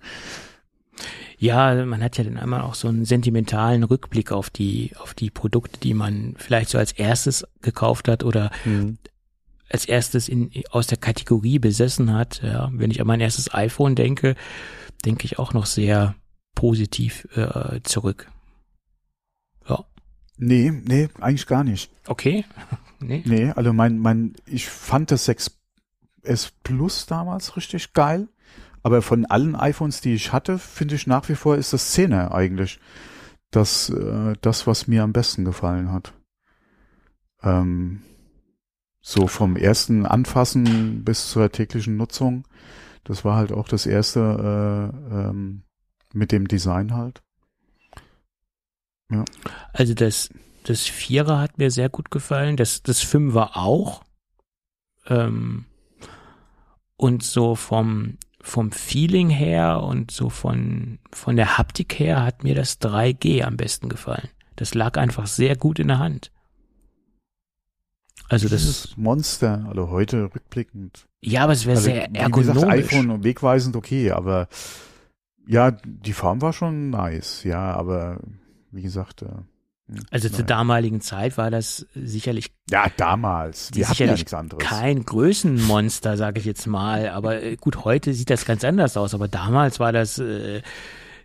Ja, man hat ja dann einmal auch so einen sentimentalen Rückblick auf die, auf die Produkte, die man vielleicht so als erstes gekauft hat oder mhm. als erstes in, aus der Kategorie besessen hat. Ja, wenn ich an mein erstes iPhone denke, denke ich auch noch sehr positiv äh, zurück. Ja. Nee, nee, eigentlich gar nicht. Okay. nee. Nee, also mein, mein, ich fand das 6S Plus damals richtig geil. Aber von allen iPhones, die ich hatte, finde ich nach wie vor ist das 10er eigentlich das, äh, das, was mir am besten gefallen hat. Ähm, so vom ersten Anfassen bis zur täglichen Nutzung. Das war halt auch das erste äh, ähm, mit dem Design halt. Ja. Also das, das Vierer hat mir sehr gut gefallen, das, das Fünfer auch. Ähm, und so vom, vom Feeling her und so von, von der Haptik her hat mir das 3G am besten gefallen. Das lag einfach sehr gut in der Hand. Also das ist Monster, also heute rückblickend. Ja, aber es wäre also, sehr ergonomisch. Wie gesagt, iPhone und wegweisend okay, aber ja, die Form war schon nice, ja, aber wie gesagt. Äh, hm, also zur damaligen Zeit war das sicherlich. Ja, damals. Wir hatten ja nichts anderes. Kein Größenmonster, sage ich jetzt mal. Aber äh, gut, heute sieht das ganz anders aus. Aber damals war das äh,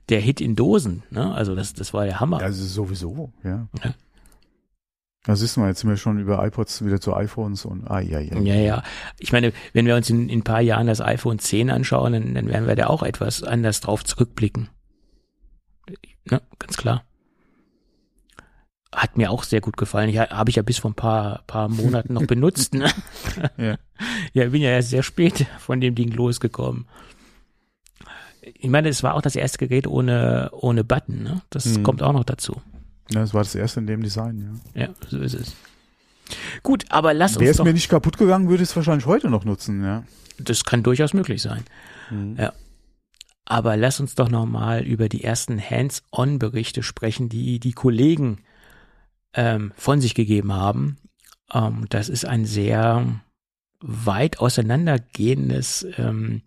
der Hit in Dosen. Ne? Also das, das war der Hammer. Also sowieso, ja. ja. Da siehst du mal, jetzt sind wir schon über iPods wieder zu iPhones und ah, ja, ja. Ja, ja. Ich meine, wenn wir uns in, in ein paar Jahren das iPhone 10 anschauen, dann, dann werden wir da auch etwas anders drauf zurückblicken. Ne, ganz klar. Hat mir auch sehr gut gefallen. Ich habe ich ja bis vor ein paar, paar Monaten noch benutzt. Ne? ja. ja, bin ja erst sehr spät von dem Ding losgekommen. Ich meine, es war auch das erste Gerät ohne, ohne Button. Ne? Das hm. kommt auch noch dazu. Ja, es war das erste in dem Design, ja. Ja, so ist es. Gut, aber lass uns. Wäre es mir nicht kaputt gegangen, würde ich es wahrscheinlich heute noch nutzen, ja. Das kann durchaus möglich sein. Mhm. Ja. Aber lass uns doch nochmal über die ersten Hands-on-Berichte sprechen, die die Kollegen ähm, von sich gegeben haben. Ähm, das ist ein sehr weit auseinandergehendes ähm,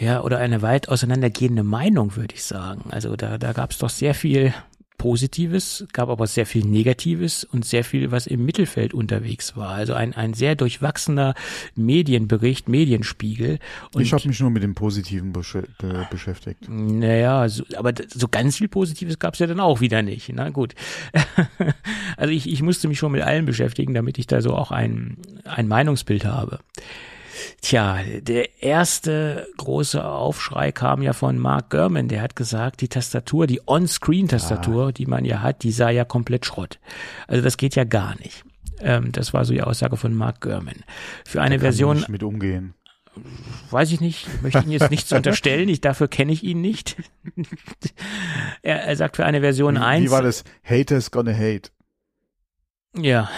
ja, oder eine weit auseinandergehende Meinung, würde ich sagen. Also da, da gab es doch sehr viel Positives, gab aber sehr viel Negatives und sehr viel, was im Mittelfeld unterwegs war. Also ein, ein sehr durchwachsener Medienbericht, Medienspiegel. Und ich habe mich nur mit dem Positiven besch beschäftigt. Naja, so, aber so ganz viel Positives gab es ja dann auch wieder nicht. Na gut. also ich, ich musste mich schon mit allem beschäftigen, damit ich da so auch ein, ein Meinungsbild habe. Tja, der erste große Aufschrei kam ja von Mark Gurman, der hat gesagt, die Tastatur, die On-Screen-Tastatur, ah. die man ja hat, die sei ja komplett Schrott. Also das geht ja gar nicht. Ähm, das war so die Aussage von Mark Gurman. Für eine Version. Nicht mit umgehen. Weiß ich nicht, möchte ihn jetzt nichts unterstellen, ich, dafür kenne ich ihn nicht. er, er sagt für eine Version wie, 1. Wie war das? Haters gonna hate. Ja,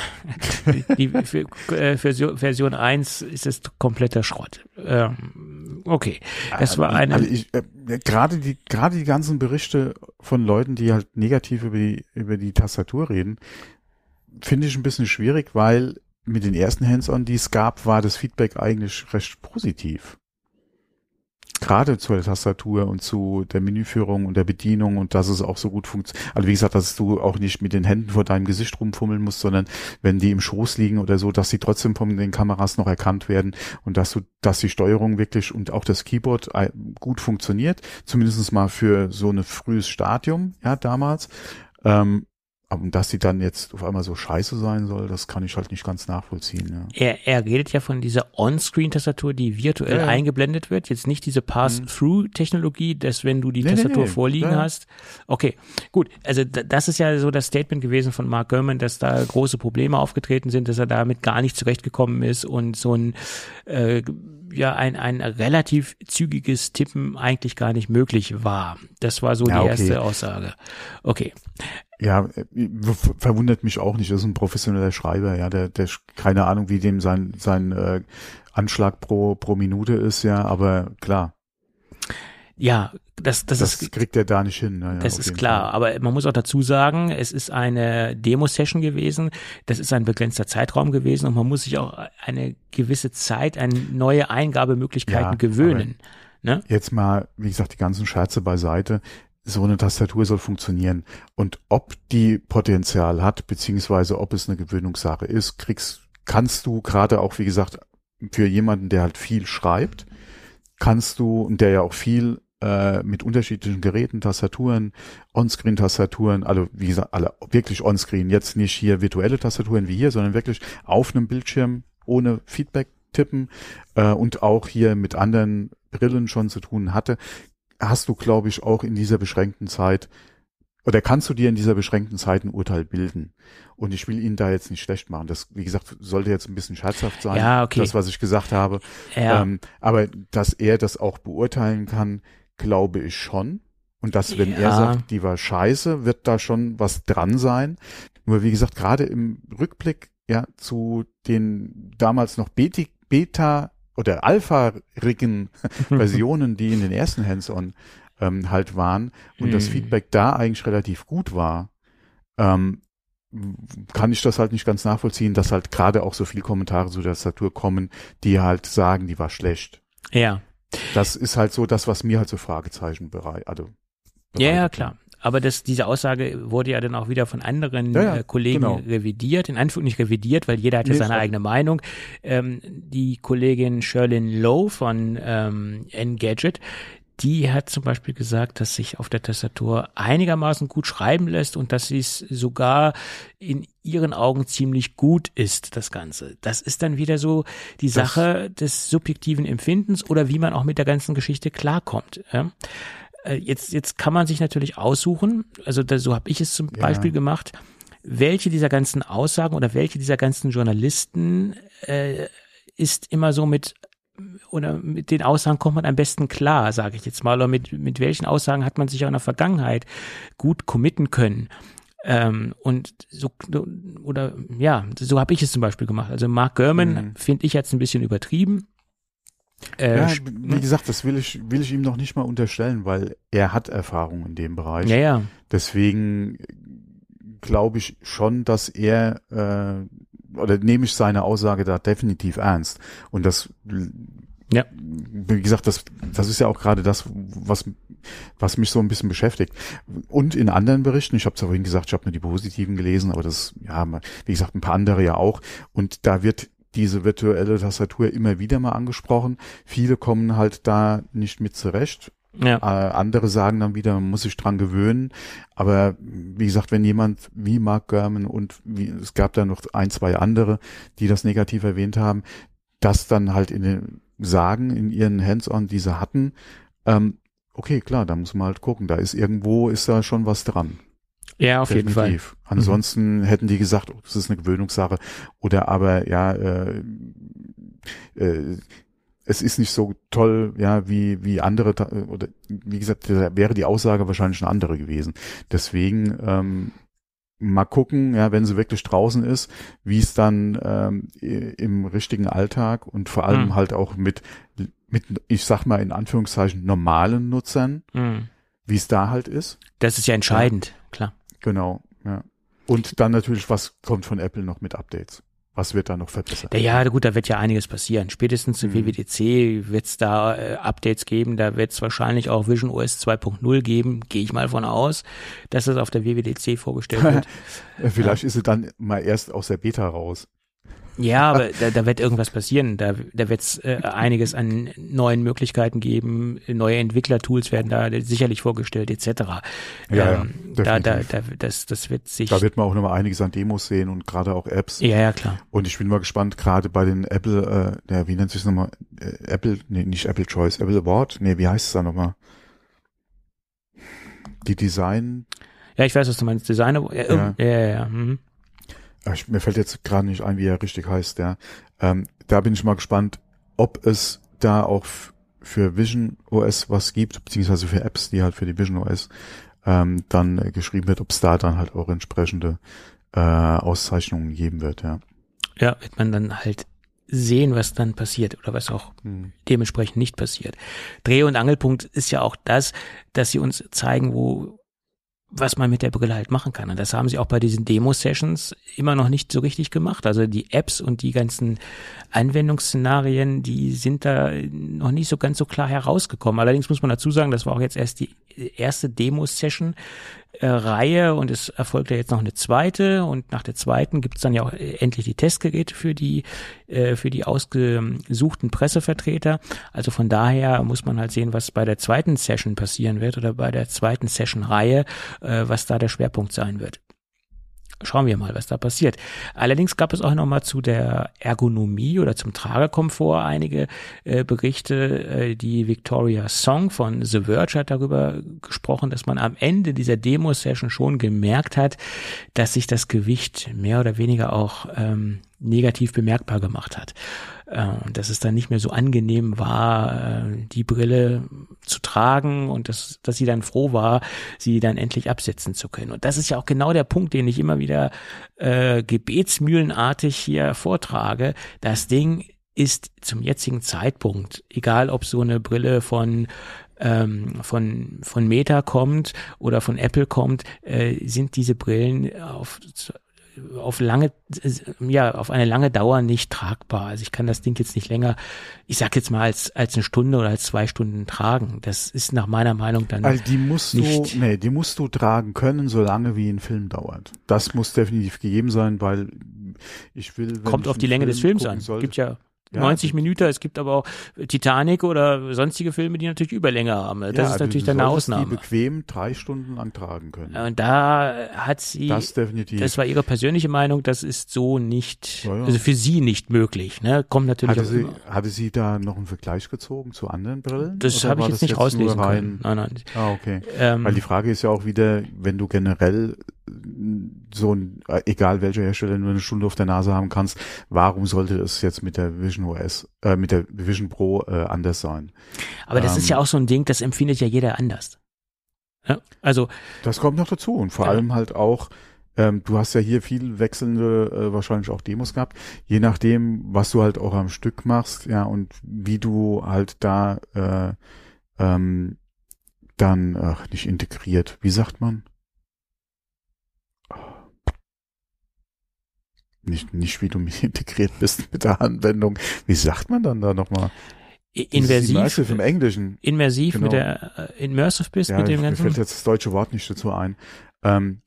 die, für, äh, für Version 1 ist es kompletter Schrott. Ähm, okay, das war eine. Also ich, äh, gerade die gerade die ganzen Berichte von Leuten, die halt negativ über die über die Tastatur reden, finde ich ein bisschen schwierig, weil mit den ersten Hands-on, die es gab, war das Feedback eigentlich recht positiv gerade zur Tastatur und zu der Menüführung und der Bedienung und dass es auch so gut funktioniert. Also wie gesagt, dass du auch nicht mit den Händen vor deinem Gesicht rumfummeln musst, sondern wenn die im Schoß liegen oder so, dass sie trotzdem von den Kameras noch erkannt werden und dass du, dass die Steuerung wirklich und auch das Keyboard äh, gut funktioniert, zumindest mal für so ein frühes Stadium, ja, damals. Ähm, und dass sie dann jetzt auf einmal so scheiße sein soll, das kann ich halt nicht ganz nachvollziehen. Ja. Er, er redet ja von dieser On-Screen-Tastatur, die virtuell ja, ja. eingeblendet wird. Jetzt nicht diese Pass-Through-Technologie, dass wenn du die nee, Tastatur nee, vorliegen nee. hast. Okay, gut. Also das ist ja so das Statement gewesen von Mark Gurman, dass da große Probleme aufgetreten sind, dass er damit gar nicht zurechtgekommen ist und so ein äh, ja ein, ein relativ zügiges Tippen eigentlich gar nicht möglich war. Das war so ja, die okay. erste Aussage. Okay. Ja, verwundert mich auch nicht. Das ist ein professioneller Schreiber, ja, der, der keine Ahnung, wie dem sein sein äh, Anschlag pro pro Minute ist, ja, aber klar. Ja, das, das, das ist, kriegt er da nicht hin. Naja, das ist klar, Fall. aber man muss auch dazu sagen, es ist eine Demo-Session gewesen, das ist ein begrenzter Zeitraum gewesen und man muss sich auch eine gewisse Zeit an neue Eingabemöglichkeiten ja, gewöhnen. Ne? Jetzt mal, wie gesagt, die ganzen Scherze beiseite so eine Tastatur soll funktionieren. Und ob die Potenzial hat, beziehungsweise ob es eine Gewöhnungssache ist, kriegst, kannst du gerade auch, wie gesagt, für jemanden, der halt viel schreibt, kannst du, und der ja auch viel äh, mit unterschiedlichen Geräten, Tastaturen, Onscreen-Tastaturen, also wie gesagt, alle wirklich Onscreen, jetzt nicht hier virtuelle Tastaturen wie hier, sondern wirklich auf einem Bildschirm ohne Feedback tippen äh, und auch hier mit anderen Brillen schon zu tun hatte, hast du, glaube ich, auch in dieser beschränkten Zeit oder kannst du dir in dieser beschränkten Zeit ein Urteil bilden? Und ich will Ihnen da jetzt nicht schlecht machen. Das, wie gesagt, sollte jetzt ein bisschen scherzhaft sein, ja, okay. das, was ich gesagt habe. Ja. Ähm, aber dass er das auch beurteilen kann, glaube ich schon. Und dass, wenn ja. er sagt, die war scheiße, wird da schon was dran sein. Nur wie gesagt, gerade im Rückblick ja zu den damals noch Beta, Beta oder Alpha-rigen Versionen, die in den ersten Hands-on ähm, halt waren und hm. das Feedback da eigentlich relativ gut war, ähm, kann ich das halt nicht ganz nachvollziehen, dass halt gerade auch so viele Kommentare zu der Tastatur kommen, die halt sagen, die war schlecht. Ja. Das ist halt so das, was mir halt so Fragezeichen bereitet. Also ja, ja, klar. Aber das, diese Aussage wurde ja dann auch wieder von anderen ja, ja, äh, Kollegen genau. revidiert, in Anführungszeichen nicht revidiert, weil jeder hatte nee, seine eigene Meinung. Ähm, die Kollegin Sherlyn Lowe von ähm, Engadget, die hat zum Beispiel gesagt, dass sich auf der Tastatur einigermaßen gut schreiben lässt und dass sie es sogar in ihren Augen ziemlich gut ist, das Ganze. Das ist dann wieder so die das Sache des subjektiven Empfindens oder wie man auch mit der ganzen Geschichte klarkommt. Ja? Äh, jetzt, jetzt kann man sich natürlich aussuchen, also da, so habe ich es zum ja. Beispiel gemacht, welche dieser ganzen Aussagen oder welche dieser ganzen Journalisten äh, ist immer so mit oder mit den Aussagen kommt man am besten klar, sage ich jetzt mal, oder mit, mit welchen Aussagen hat man sich auch in der Vergangenheit gut committen können. Ähm, und so, oder ja, so habe ich es zum Beispiel gemacht. Also Mark Gurman mhm. finde ich jetzt ein bisschen übertrieben. Äh, ja, wie gesagt, das will ich, will ich ihm noch nicht mal unterstellen, weil er hat Erfahrung in dem Bereich. Ja, ja. Deswegen glaube ich schon, dass er äh, oder nehme ich seine Aussage da definitiv ernst. Und das ja. Wie gesagt, das, das ist ja auch gerade das, was, was mich so ein bisschen beschäftigt. Und in anderen Berichten, ich habe es ja vorhin gesagt, ich habe nur die positiven gelesen, aber das, ja, wie gesagt, ein paar andere ja auch. Und da wird diese virtuelle Tastatur immer wieder mal angesprochen. Viele kommen halt da nicht mit zurecht. Ja. Äh, andere sagen dann wieder, man muss sich dran gewöhnen. Aber wie gesagt, wenn jemand wie Mark Gurman und wie, es gab da noch ein, zwei andere, die das negativ erwähnt haben, das dann halt in den Sagen, in ihren Hands-on, die sie hatten, ähm, okay, klar, da muss man halt gucken. Da ist irgendwo, ist da schon was dran. Ja, auf Definitiv. jeden Fall. Ansonsten mhm. hätten die gesagt, oh, das ist eine Gewöhnungssache. Oder aber, ja, äh, äh, es ist nicht so toll, ja, wie, wie andere, oder wie gesagt, da wäre die Aussage wahrscheinlich eine andere gewesen. Deswegen, ähm, mal gucken, ja, wenn sie wirklich draußen ist, wie es dann ähm, im richtigen Alltag und vor allem mhm. halt auch mit, mit, ich sag mal in Anführungszeichen, normalen Nutzern, mhm. wie es da halt ist. Das ist ja entscheidend, ja. klar. Genau, ja. Und dann natürlich, was kommt von Apple noch mit Updates? Was wird da noch verbessert? Ja, gut, da wird ja einiges passieren. Spätestens im mhm. WWDC wird es da äh, Updates geben. Da wird es wahrscheinlich auch Vision OS 2.0 geben. Gehe ich mal von aus, dass das auf der WWDC vorgestellt wird. Vielleicht ja. ist sie dann mal erst aus der Beta raus. Ja, aber da, da wird irgendwas passieren. Da, da wird es äh, einiges an neuen Möglichkeiten geben. Neue Entwicklertools werden da sicherlich vorgestellt, etc. Ja, ähm, ja da, da, da, das, das wird sich. Da wird man auch nochmal einiges an Demos sehen und gerade auch Apps. Ja, ja, klar. Und ich bin mal gespannt, gerade bei den Apple, äh, ja, wie nennt sich es nochmal? Äh, Apple, nee, nicht Apple Choice, Apple Award? Nee, wie heißt es da nochmal? Die Design. Ja, ich weiß, was du meinst. Designer. Ja, ja, ja. ja. Mhm. Ich, mir fällt jetzt gerade nicht ein, wie er richtig heißt, ja. Ähm, da bin ich mal gespannt, ob es da auch für Vision OS was gibt, beziehungsweise für Apps, die halt für die Vision OS ähm, dann äh, geschrieben wird, ob es da dann halt auch entsprechende äh, Auszeichnungen geben wird, ja. Ja, wird man dann halt sehen, was dann passiert oder was auch hm. dementsprechend nicht passiert. Dreh- und Angelpunkt ist ja auch das, dass sie uns zeigen, wo was man mit der Brille halt machen kann. Und das haben sie auch bei diesen Demo-Sessions immer noch nicht so richtig gemacht. Also die Apps und die ganzen Anwendungsszenarien, die sind da noch nicht so ganz so klar herausgekommen. Allerdings muss man dazu sagen, das war auch jetzt erst die erste Demo-Session äh, Reihe und es erfolgt ja jetzt noch eine zweite und nach der zweiten gibt's dann ja auch äh, endlich die Testgeräte für die äh, für die ausgesuchten Pressevertreter. Also von daher muss man halt sehen, was bei der zweiten Session passieren wird oder bei der zweiten Session-Reihe, äh, was da der Schwerpunkt sein wird schauen wir mal, was da passiert. Allerdings gab es auch noch mal zu der Ergonomie oder zum Tragekomfort einige äh, Berichte. Äh, die Victoria Song von The Verge hat darüber gesprochen, dass man am Ende dieser Demo-Session schon gemerkt hat, dass sich das Gewicht mehr oder weniger auch ähm, negativ bemerkbar gemacht hat. Äh, dass es dann nicht mehr so angenehm war, äh, die Brille zu tragen und dass, dass sie dann froh war, sie dann endlich absetzen zu können. Und das ist ja auch genau der Punkt, den ich immer wieder äh, gebetsmühlenartig hier vortrage. Das Ding ist zum jetzigen Zeitpunkt, egal ob so eine Brille von ähm, von von Meta kommt oder von Apple kommt, äh, sind diese Brillen auf auf lange, ja, auf eine lange Dauer nicht tragbar. Also ich kann das Ding jetzt nicht länger, ich sag jetzt mal als, als eine Stunde oder als zwei Stunden tragen. Das ist nach meiner Meinung dann Also die musst nicht, du, nee, die musst du tragen können, solange wie ein Film dauert. Das muss definitiv gegeben sein, weil ich will. Kommt auf die Länge Film des Films an. Sollte, Gibt ja ja, 90 Minuten. Es gibt aber auch Titanic oder sonstige Filme, die natürlich Überlänge haben. Das ja, ist natürlich dann eine Ausnahme. Die bequem drei Stunden lang tragen können. Und da hat sie, das definitiv. Das war ihre persönliche Meinung. Das ist so nicht, ja, also für sie nicht möglich. Ne, kommt natürlich. Hatte sie, hatte sie da noch einen Vergleich gezogen zu anderen Brillen? Das habe ich jetzt nicht rauslesen können. Nein, nein. Ah, okay. Ähm, Weil die Frage ist ja auch wieder, wenn du generell so ein, egal welcher Hersteller nur eine Stunde auf der Nase haben kannst, warum sollte es jetzt mit der Vision OS, äh, mit der Vision Pro äh, anders sein? Aber das ähm, ist ja auch so ein Ding, das empfindet ja jeder anders. Ja, also das kommt noch dazu und vor ja. allem halt auch, ähm, du hast ja hier viel wechselnde, äh, wahrscheinlich auch Demos gehabt, je nachdem, was du halt auch am Stück machst, ja und wie du halt da äh, ähm, dann ach, nicht integriert, wie sagt man? Nicht, nicht wie du mich integriert bist mit der Anwendung. Wie sagt man dann da nochmal? Inversiv. Immersive im Englischen. Immersiv genau. mit der, äh, immersive bist ja, mit dem ganzen. Mir fällt jetzt das deutsche Wort nicht dazu ein. Ähm,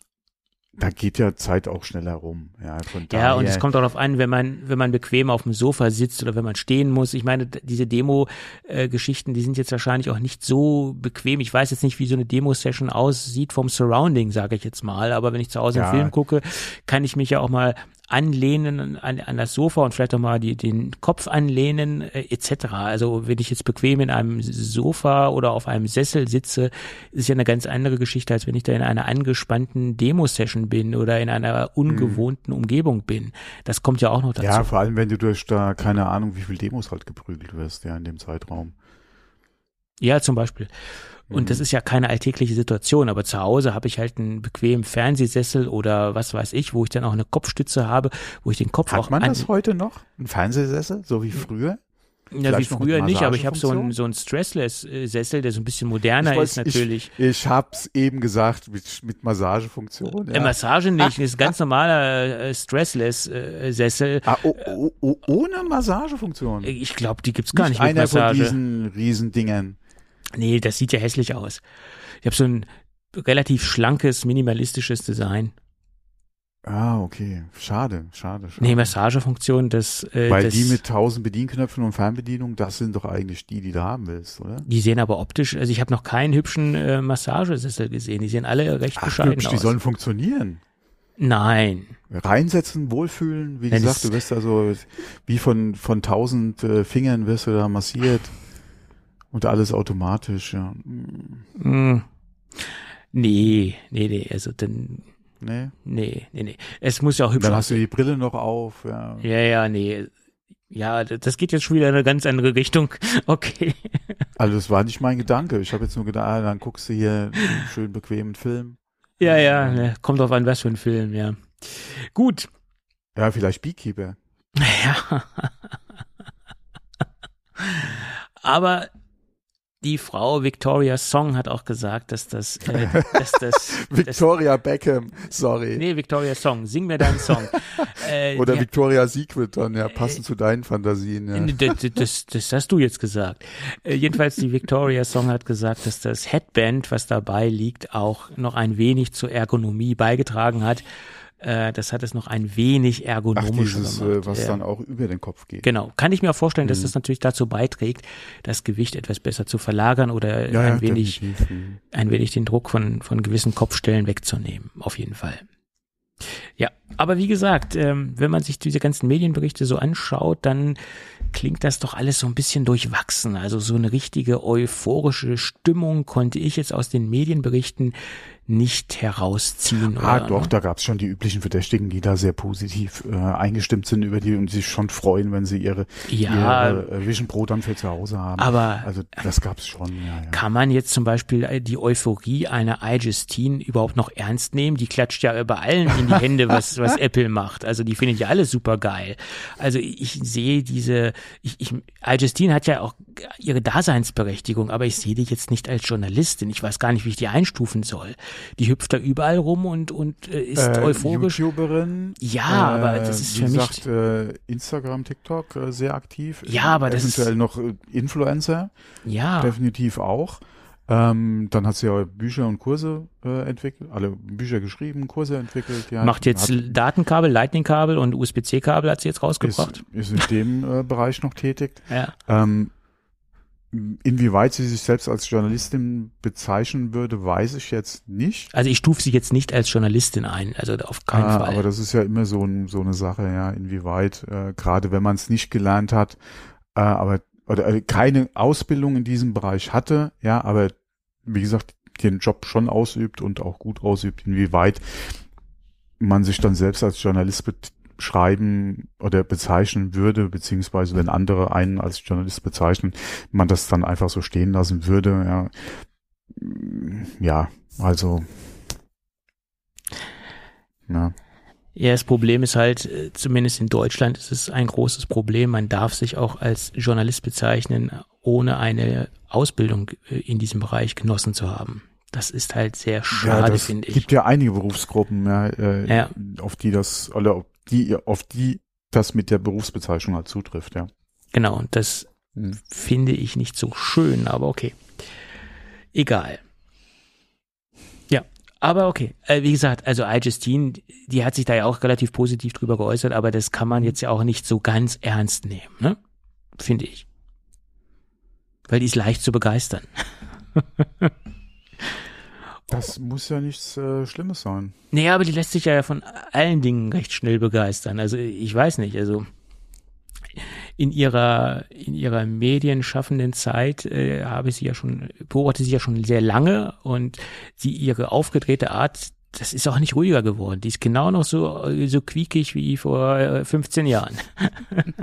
da geht ja Zeit auch schneller rum. Ja, von ja und es kommt auch darauf an, wenn man, wenn man bequem auf dem Sofa sitzt oder wenn man stehen muss. Ich meine, diese Demo-Geschichten, die sind jetzt wahrscheinlich auch nicht so bequem. Ich weiß jetzt nicht, wie so eine Demo-Session aussieht vom Surrounding, sage ich jetzt mal. Aber wenn ich zu Hause ja. einen Film gucke, kann ich mich ja auch mal anlehnen an, an das Sofa und vielleicht auch mal die, den Kopf anlehnen äh, etc. Also wenn ich jetzt bequem in einem Sofa oder auf einem Sessel sitze, ist ja eine ganz andere Geschichte, als wenn ich da in einer angespannten Demo-Session bin oder in einer ungewohnten mhm. Umgebung bin. Das kommt ja auch noch dazu. Ja, vor allem wenn du durch da keine Ahnung, wie viel Demos halt geprügelt wirst, ja, in dem Zeitraum. Ja, zum Beispiel. Und mhm. das ist ja keine alltägliche Situation, aber zu Hause habe ich halt einen bequemen Fernsehsessel oder was weiß ich, wo ich dann auch eine Kopfstütze habe, wo ich den Kopf Hat auch man das heute noch? Ein Fernsehsessel, so wie früher? Ja, Vielleicht wie früher nicht, aber ich habe so einen so einen Stressless-Sessel, der so ein bisschen moderner weiß, ist natürlich. Ich, ich hab's eben gesagt, mit, mit Massagefunktion. Ja. Äh, Massage nicht, ist ganz normaler äh, Stressless-Sessel. Ah, oh, oh, oh, ohne Massagefunktion? Ich glaube, die gibt's gar nicht, nicht mit Massage. Einer von diesen Riesendingern. Nee, das sieht ja hässlich aus. Ich habe so ein relativ schlankes, minimalistisches Design. Ah, okay. Schade, schade, schade. Nee, Massagefunktion, das. Äh, Weil das, die mit tausend Bedienknöpfen und Fernbedienung, das sind doch eigentlich die, die du haben willst, oder? Die sehen aber optisch, also ich habe noch keinen hübschen äh, Massagesessel gesehen. Die sehen alle recht Ach, bescheiden hübsch, aus. Die sollen funktionieren. Nein. Reinsetzen, wohlfühlen, wie Nein, gesagt, du wirst also wie von von tausend äh, Fingern wirst du da massiert. Und alles automatisch, ja. Mm. Nee, nee, nee, also dann. Nee? Nee, nee, nee. Es muss ja auch hübsch Dann hast du die Brille noch auf, ja. Ja, ja, nee. Ja, das geht jetzt schon wieder in eine ganz andere Richtung. Okay. Also das war nicht mein Gedanke. Ich habe jetzt nur gedacht, ah, dann guckst du hier einen schön bequemen Film. Ja, ja, ne, kommt drauf an, was für ein Film, ja. Gut. Ja, vielleicht Beekeeper. Ja. Aber die Frau Victoria Song hat auch gesagt, dass das, äh, dass das Victoria Beckham, sorry. Nee, Victoria Song, sing mir deinen Song. Äh, Oder Victoria Secret dann, ja, passend äh, zu deinen Fantasien. Ja. Das, das, das hast du jetzt gesagt. Äh, jedenfalls die Victoria Song hat gesagt, dass das Headband, was dabei liegt, auch noch ein wenig zur Ergonomie beigetragen hat äh, das hat es noch ein wenig ergonomischer Ach, dieses, gemacht. was ja. dann auch über den Kopf geht. Genau. Kann ich mir auch vorstellen, dass mhm. das natürlich dazu beiträgt, das Gewicht etwas besser zu verlagern oder ja, ein ja, wenig, mhm. ein wenig den Druck von, von gewissen Kopfstellen wegzunehmen. Auf jeden Fall. Ja, Aber wie gesagt, ähm, wenn man sich diese ganzen Medienberichte so anschaut, dann klingt das doch alles so ein bisschen durchwachsen. Also so eine richtige euphorische Stimmung konnte ich jetzt aus den Medienberichten nicht herausziehen. Ah, oder, doch, ne? da gab es schon die üblichen Verdächtigen, die da sehr positiv äh, eingestimmt sind über die und sich schon freuen, wenn sie ihre, ja, ihre äh, Vision Pro dann für zu Hause haben. Aber also das gab es schon. Ja, ja. Kann man jetzt zum Beispiel äh, die Euphorie einer iJustine überhaupt noch ernst nehmen? Die klatscht ja über allen in die Hände, was was Apple macht. Also die findet ja alles super geil. Also ich sehe diese, ich, ich iJustine hat ja auch ihre Daseinsberechtigung, aber ich sehe die jetzt nicht als Journalistin. Ich weiß gar nicht, wie ich die einstufen soll die hüpft da überall rum und, und äh, ist äh, euphorisch. YouTuberin. Ja, äh, aber das ist für mich. Sagt, äh, Instagram, TikTok äh, sehr aktiv. Ja, aber das Eventuell ist. noch äh, Influencer. Ja. Definitiv auch. Ähm, dann hat sie ja Bücher und Kurse äh, entwickelt, alle Bücher geschrieben, Kurse entwickelt. Ja, Macht jetzt hat, Datenkabel, Lightning-Kabel und USB-C-Kabel hat sie jetzt rausgebracht. Ist, ist in dem äh, Bereich noch tätig. Ja. Ähm, Inwieweit sie sich selbst als Journalistin bezeichnen würde, weiß ich jetzt nicht. Also ich stufe sie jetzt nicht als Journalistin ein, also auf keinen ah, Fall. Aber das ist ja immer so, ein, so eine Sache, ja, inwieweit, äh, gerade wenn man es nicht gelernt hat, äh, aber oder äh, keine Ausbildung in diesem Bereich hatte, ja, aber wie gesagt, den Job schon ausübt und auch gut ausübt, inwieweit man sich dann selbst als Journalist schreiben oder bezeichnen würde, beziehungsweise wenn andere einen als Journalist bezeichnen, man das dann einfach so stehen lassen würde. Ja, ja also ja. Ja, das Problem ist halt, äh, zumindest in Deutschland ist es ein großes Problem. Man darf sich auch als Journalist bezeichnen, ohne eine Ausbildung äh, in diesem Bereich genossen zu haben. Das ist halt sehr schade, ja, finde ich. Es gibt ja einige Berufsgruppen, ja, äh, ja. auf die das, oder die, auf die das mit der Berufsbezeichnung halt zutrifft, ja. Genau, und das hm. finde ich nicht so schön, aber okay. Egal. Ja, aber okay. Äh, wie gesagt, also iJustine, die hat sich da ja auch relativ positiv drüber geäußert, aber das kann man jetzt ja auch nicht so ganz ernst nehmen, ne? Finde ich. Weil die ist leicht zu begeistern. Das muss ja nichts äh, Schlimmes sein. Naja, aber die lässt sich ja von allen Dingen recht schnell begeistern. Also ich weiß nicht, also in ihrer in ihrer medienschaffenden Zeit äh, habe ich sie ja schon beobachte sie ja schon sehr lange und sie ihre aufgedrehte Art das ist auch nicht ruhiger geworden. Die ist genau noch so so quiekig wie vor 15 äh, Jahren.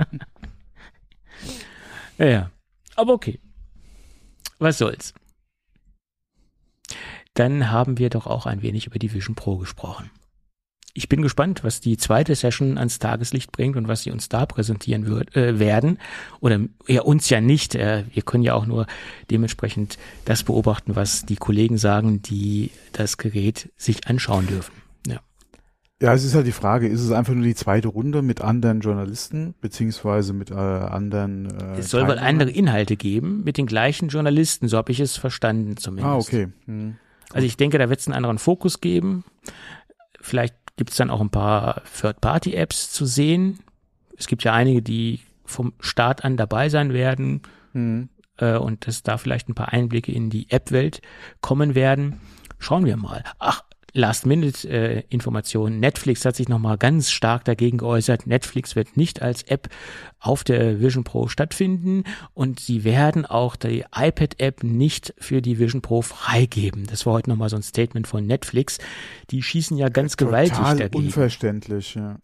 ja, aber okay. Was soll's dann haben wir doch auch ein wenig über die Vision Pro gesprochen. Ich bin gespannt, was die zweite Session ans Tageslicht bringt und was sie uns da präsentieren wird, äh, werden. Oder ja, uns ja nicht. Äh, wir können ja auch nur dementsprechend das beobachten, was die Kollegen sagen, die das Gerät sich anschauen dürfen. Ja. Ja, es ist halt die Frage, ist es einfach nur die zweite Runde mit anderen Journalisten, beziehungsweise mit äh, anderen äh, Es soll wohl andere Inhalte geben mit den gleichen Journalisten, so habe ich es verstanden zumindest. Ah, okay. Hm. Also ich denke, da wird es einen anderen Fokus geben. Vielleicht gibt es dann auch ein paar Third-Party-Apps zu sehen. Es gibt ja einige, die vom Start an dabei sein werden mhm. äh, und dass da vielleicht ein paar Einblicke in die App-Welt kommen werden. Schauen wir mal. Ach, Last-Minute-Informationen. Netflix hat sich nochmal ganz stark dagegen geäußert. Netflix wird nicht als App auf der Vision Pro stattfinden und sie werden auch die iPad-App nicht für die Vision Pro freigeben. Das war heute nochmal so ein Statement von Netflix. Die schießen ja ganz Total gewaltig dagegen. Unverständlich, ja.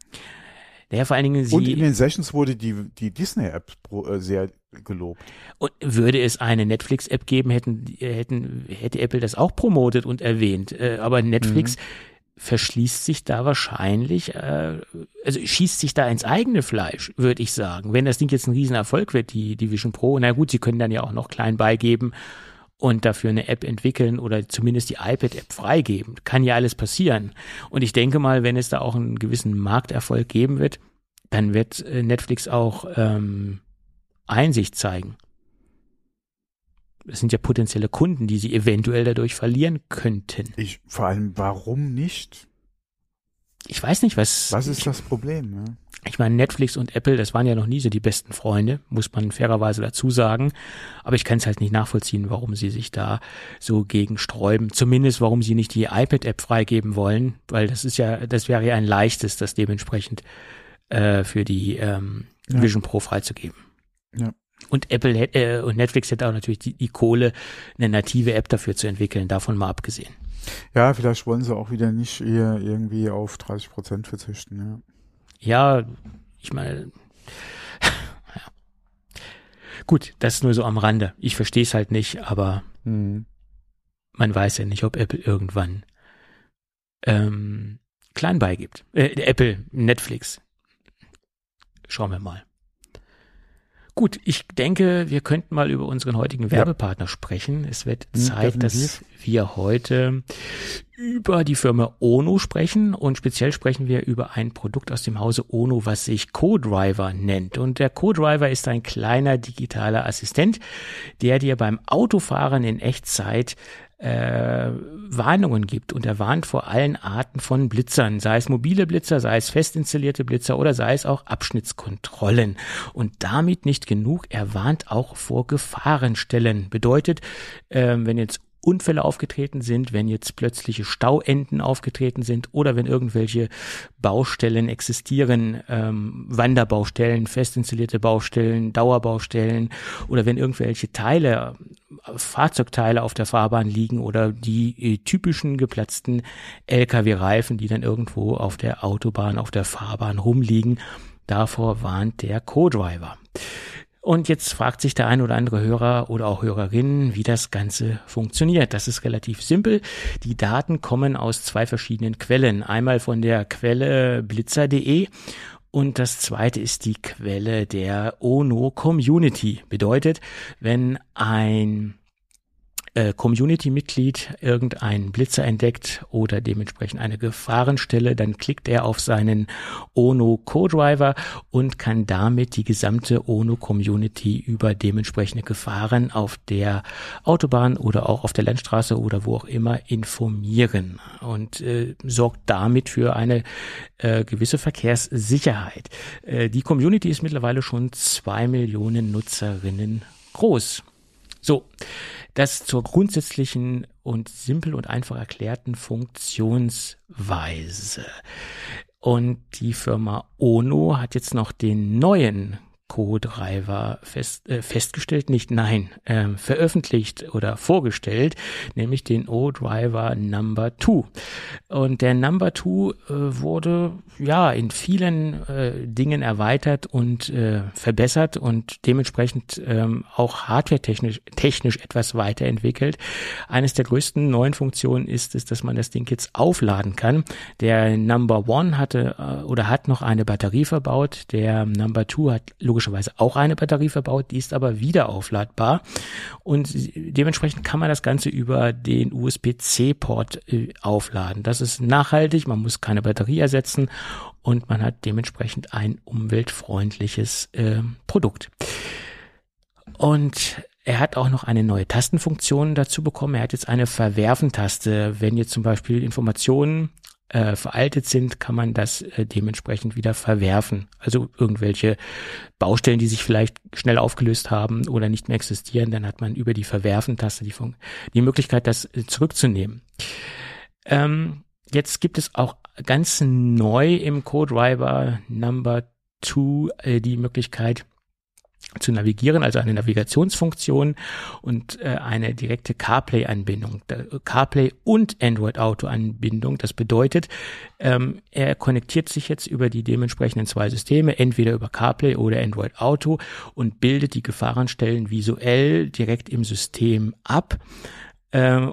Naja, vor allen Dingen sie. Und in den Sessions wurde die, die Disney-App äh, sehr gelobt. Und würde es eine Netflix-App geben, hätten, hätten, hätte Apple das auch promotet und erwähnt. Äh, aber Netflix mhm. verschließt sich da wahrscheinlich, äh, also schießt sich da ins eigene Fleisch, würde ich sagen. Wenn das Ding jetzt ein Riesenerfolg wird, die, die Vision Pro, na gut, sie können dann ja auch noch klein beigeben und dafür eine App entwickeln oder zumindest die iPad-App freigeben. Kann ja alles passieren. Und ich denke mal, wenn es da auch einen gewissen Markterfolg geben wird, dann wird äh, Netflix auch ähm, Einsicht zeigen. Es sind ja potenzielle Kunden, die sie eventuell dadurch verlieren könnten. Ich, vor allem, warum nicht? Ich weiß nicht, was. Was ist das Problem? Ja? Ich meine, Netflix und Apple, das waren ja noch nie so die besten Freunde, muss man fairerweise dazu sagen. Aber ich kann es halt nicht nachvollziehen, warum sie sich da so gegen sträuben. Zumindest, warum sie nicht die iPad-App freigeben wollen, weil das ist ja, das wäre ja ein leichtes, das dementsprechend äh, für die ähm, ja. Vision Pro freizugeben. Ja. Und Apple äh, und Netflix hätte auch natürlich die, die Kohle, eine native App dafür zu entwickeln, davon mal abgesehen. Ja, vielleicht wollen sie auch wieder nicht eher irgendwie auf 30 Prozent verzichten, ja. Ja, ich meine, ja. gut, das ist nur so am Rande. Ich verstehe es halt nicht, aber mhm. man weiß ja nicht, ob Apple irgendwann ähm, klein beigibt. Äh, Apple, Netflix. Schauen wir mal. Gut, ich denke, wir könnten mal über unseren heutigen Werbepartner ja. sprechen. Es wird hm, Zeit, dass wir heute über die Firma Ono sprechen und speziell sprechen wir über ein Produkt aus dem Hause Ono, was sich Co-Driver nennt. Und der Co-Driver ist ein kleiner digitaler Assistent, der dir beim Autofahren in Echtzeit äh, Warnungen gibt und er warnt vor allen Arten von Blitzern, sei es mobile Blitzer, sei es fest installierte Blitzer oder sei es auch Abschnittskontrollen. Und damit nicht genug, er warnt auch vor Gefahrenstellen. Bedeutet, äh, wenn jetzt Unfälle aufgetreten sind, wenn jetzt plötzliche Stauenden aufgetreten sind oder wenn irgendwelche Baustellen existieren, ähm, Wanderbaustellen, fest installierte Baustellen, Dauerbaustellen oder wenn irgendwelche Teile, Fahrzeugteile auf der Fahrbahn liegen oder die äh, typischen geplatzten Lkw-Reifen, die dann irgendwo auf der Autobahn, auf der Fahrbahn rumliegen. Davor warnt der Co-Driver. Und jetzt fragt sich der ein oder andere Hörer oder auch Hörerin, wie das Ganze funktioniert. Das ist relativ simpel. Die Daten kommen aus zwei verschiedenen Quellen. Einmal von der Quelle blitzer.de und das zweite ist die Quelle der ONO Community. Bedeutet, wenn ein äh, Community-Mitglied irgendeinen Blitzer entdeckt oder dementsprechend eine Gefahrenstelle, dann klickt er auf seinen ONO Co-Driver und kann damit die gesamte ONO Community über dementsprechende Gefahren auf der Autobahn oder auch auf der Landstraße oder wo auch immer informieren und äh, sorgt damit für eine äh, gewisse Verkehrssicherheit. Äh, die Community ist mittlerweile schon zwei Millionen Nutzerinnen groß. So. Das zur grundsätzlichen und simpel und einfach erklärten Funktionsweise. Und die Firma Ono hat jetzt noch den neuen Co-Driver fest, äh, festgestellt, nicht nein, äh, veröffentlicht oder vorgestellt, nämlich den O-Driver Number 2. Und der Number 2 äh, wurde ja in vielen äh, Dingen erweitert und äh, verbessert und dementsprechend ähm, auch hardware-technisch technisch etwas weiterentwickelt. Eines der größten neuen Funktionen ist es, dass man das Ding jetzt aufladen kann. Der Number One hatte äh, oder hat noch eine Batterie verbaut. Der Number 2 hat logischerweise logischerweise auch eine Batterie verbaut, die ist aber wieder aufladbar und dementsprechend kann man das Ganze über den USB-C-Port äh, aufladen. Das ist nachhaltig, man muss keine Batterie ersetzen und man hat dementsprechend ein umweltfreundliches äh, Produkt. Und er hat auch noch eine neue Tastenfunktion dazu bekommen. Er hat jetzt eine Verwerfen-Taste. Wenn jetzt zum Beispiel Informationen äh, veraltet sind, kann man das äh, dementsprechend wieder verwerfen. Also irgendwelche Baustellen, die sich vielleicht schnell aufgelöst haben oder nicht mehr existieren, dann hat man über die Verwerfen-Taste die, die Möglichkeit, das äh, zurückzunehmen. Ähm, jetzt gibt es auch ganz neu im CodeDriver Number 2 äh, die Möglichkeit, zu navigieren, also eine Navigationsfunktion und äh, eine direkte CarPlay-Anbindung. CarPlay und Android Auto-Anbindung. Das bedeutet, ähm, er konnektiert sich jetzt über die dementsprechenden zwei Systeme, entweder über CarPlay oder Android Auto und bildet die Gefahrenstellen visuell direkt im System ab. Äh,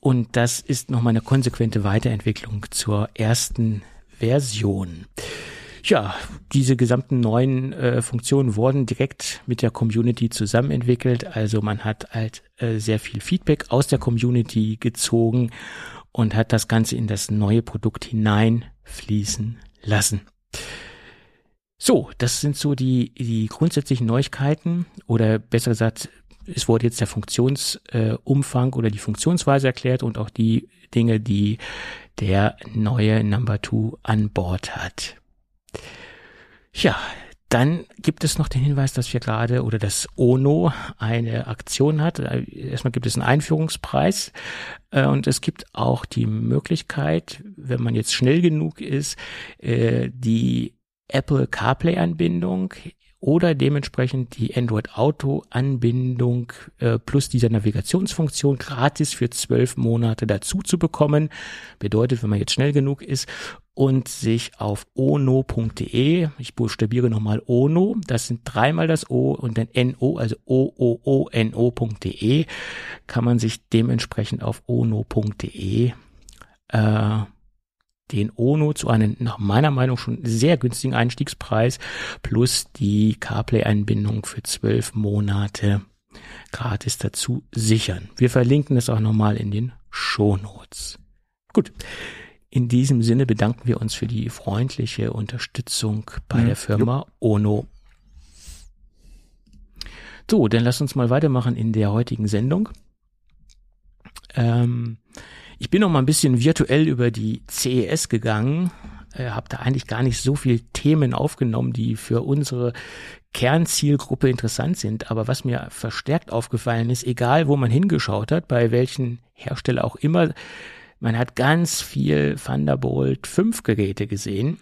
und das ist nochmal eine konsequente Weiterentwicklung zur ersten Version. Ja, diese gesamten neuen äh, Funktionen wurden direkt mit der Community zusammen entwickelt. Also man hat halt äh, sehr viel Feedback aus der Community gezogen und hat das Ganze in das neue Produkt hineinfließen lassen. So, das sind so die, die grundsätzlichen Neuigkeiten oder besser gesagt, es wurde jetzt der Funktionsumfang äh, oder die Funktionsweise erklärt und auch die Dinge, die der neue Number Two an Bord hat. Ja, dann gibt es noch den Hinweis, dass wir gerade oder das ONO eine Aktion hat. Erstmal gibt es einen Einführungspreis äh, und es gibt auch die Möglichkeit, wenn man jetzt schnell genug ist, äh, die Apple CarPlay Anbindung oder dementsprechend die Android Auto Anbindung äh, plus dieser Navigationsfunktion gratis für zwölf Monate dazu zu bekommen. Bedeutet, wenn man jetzt schnell genug ist und sich auf ono.de, ich buchstabiere nochmal ono, das sind dreimal das O und dann no, also o-o-o-n-o.de, kann man sich dementsprechend auf ono.de äh, den Ono zu einem nach meiner Meinung schon sehr günstigen Einstiegspreis plus die CarPlay-Einbindung für zwölf Monate gratis dazu sichern. Wir verlinken es auch nochmal in den Shownotes. Gut. In diesem Sinne bedanken wir uns für die freundliche Unterstützung bei mhm. der Firma Jupp. Ono. So, dann lass uns mal weitermachen in der heutigen Sendung. Ähm, ich bin noch mal ein bisschen virtuell über die CES gegangen, äh, habe da eigentlich gar nicht so viel Themen aufgenommen, die für unsere Kernzielgruppe interessant sind. Aber was mir verstärkt aufgefallen ist, egal wo man hingeschaut hat, bei welchen Hersteller auch immer, man hat ganz viel Thunderbolt 5 Geräte gesehen.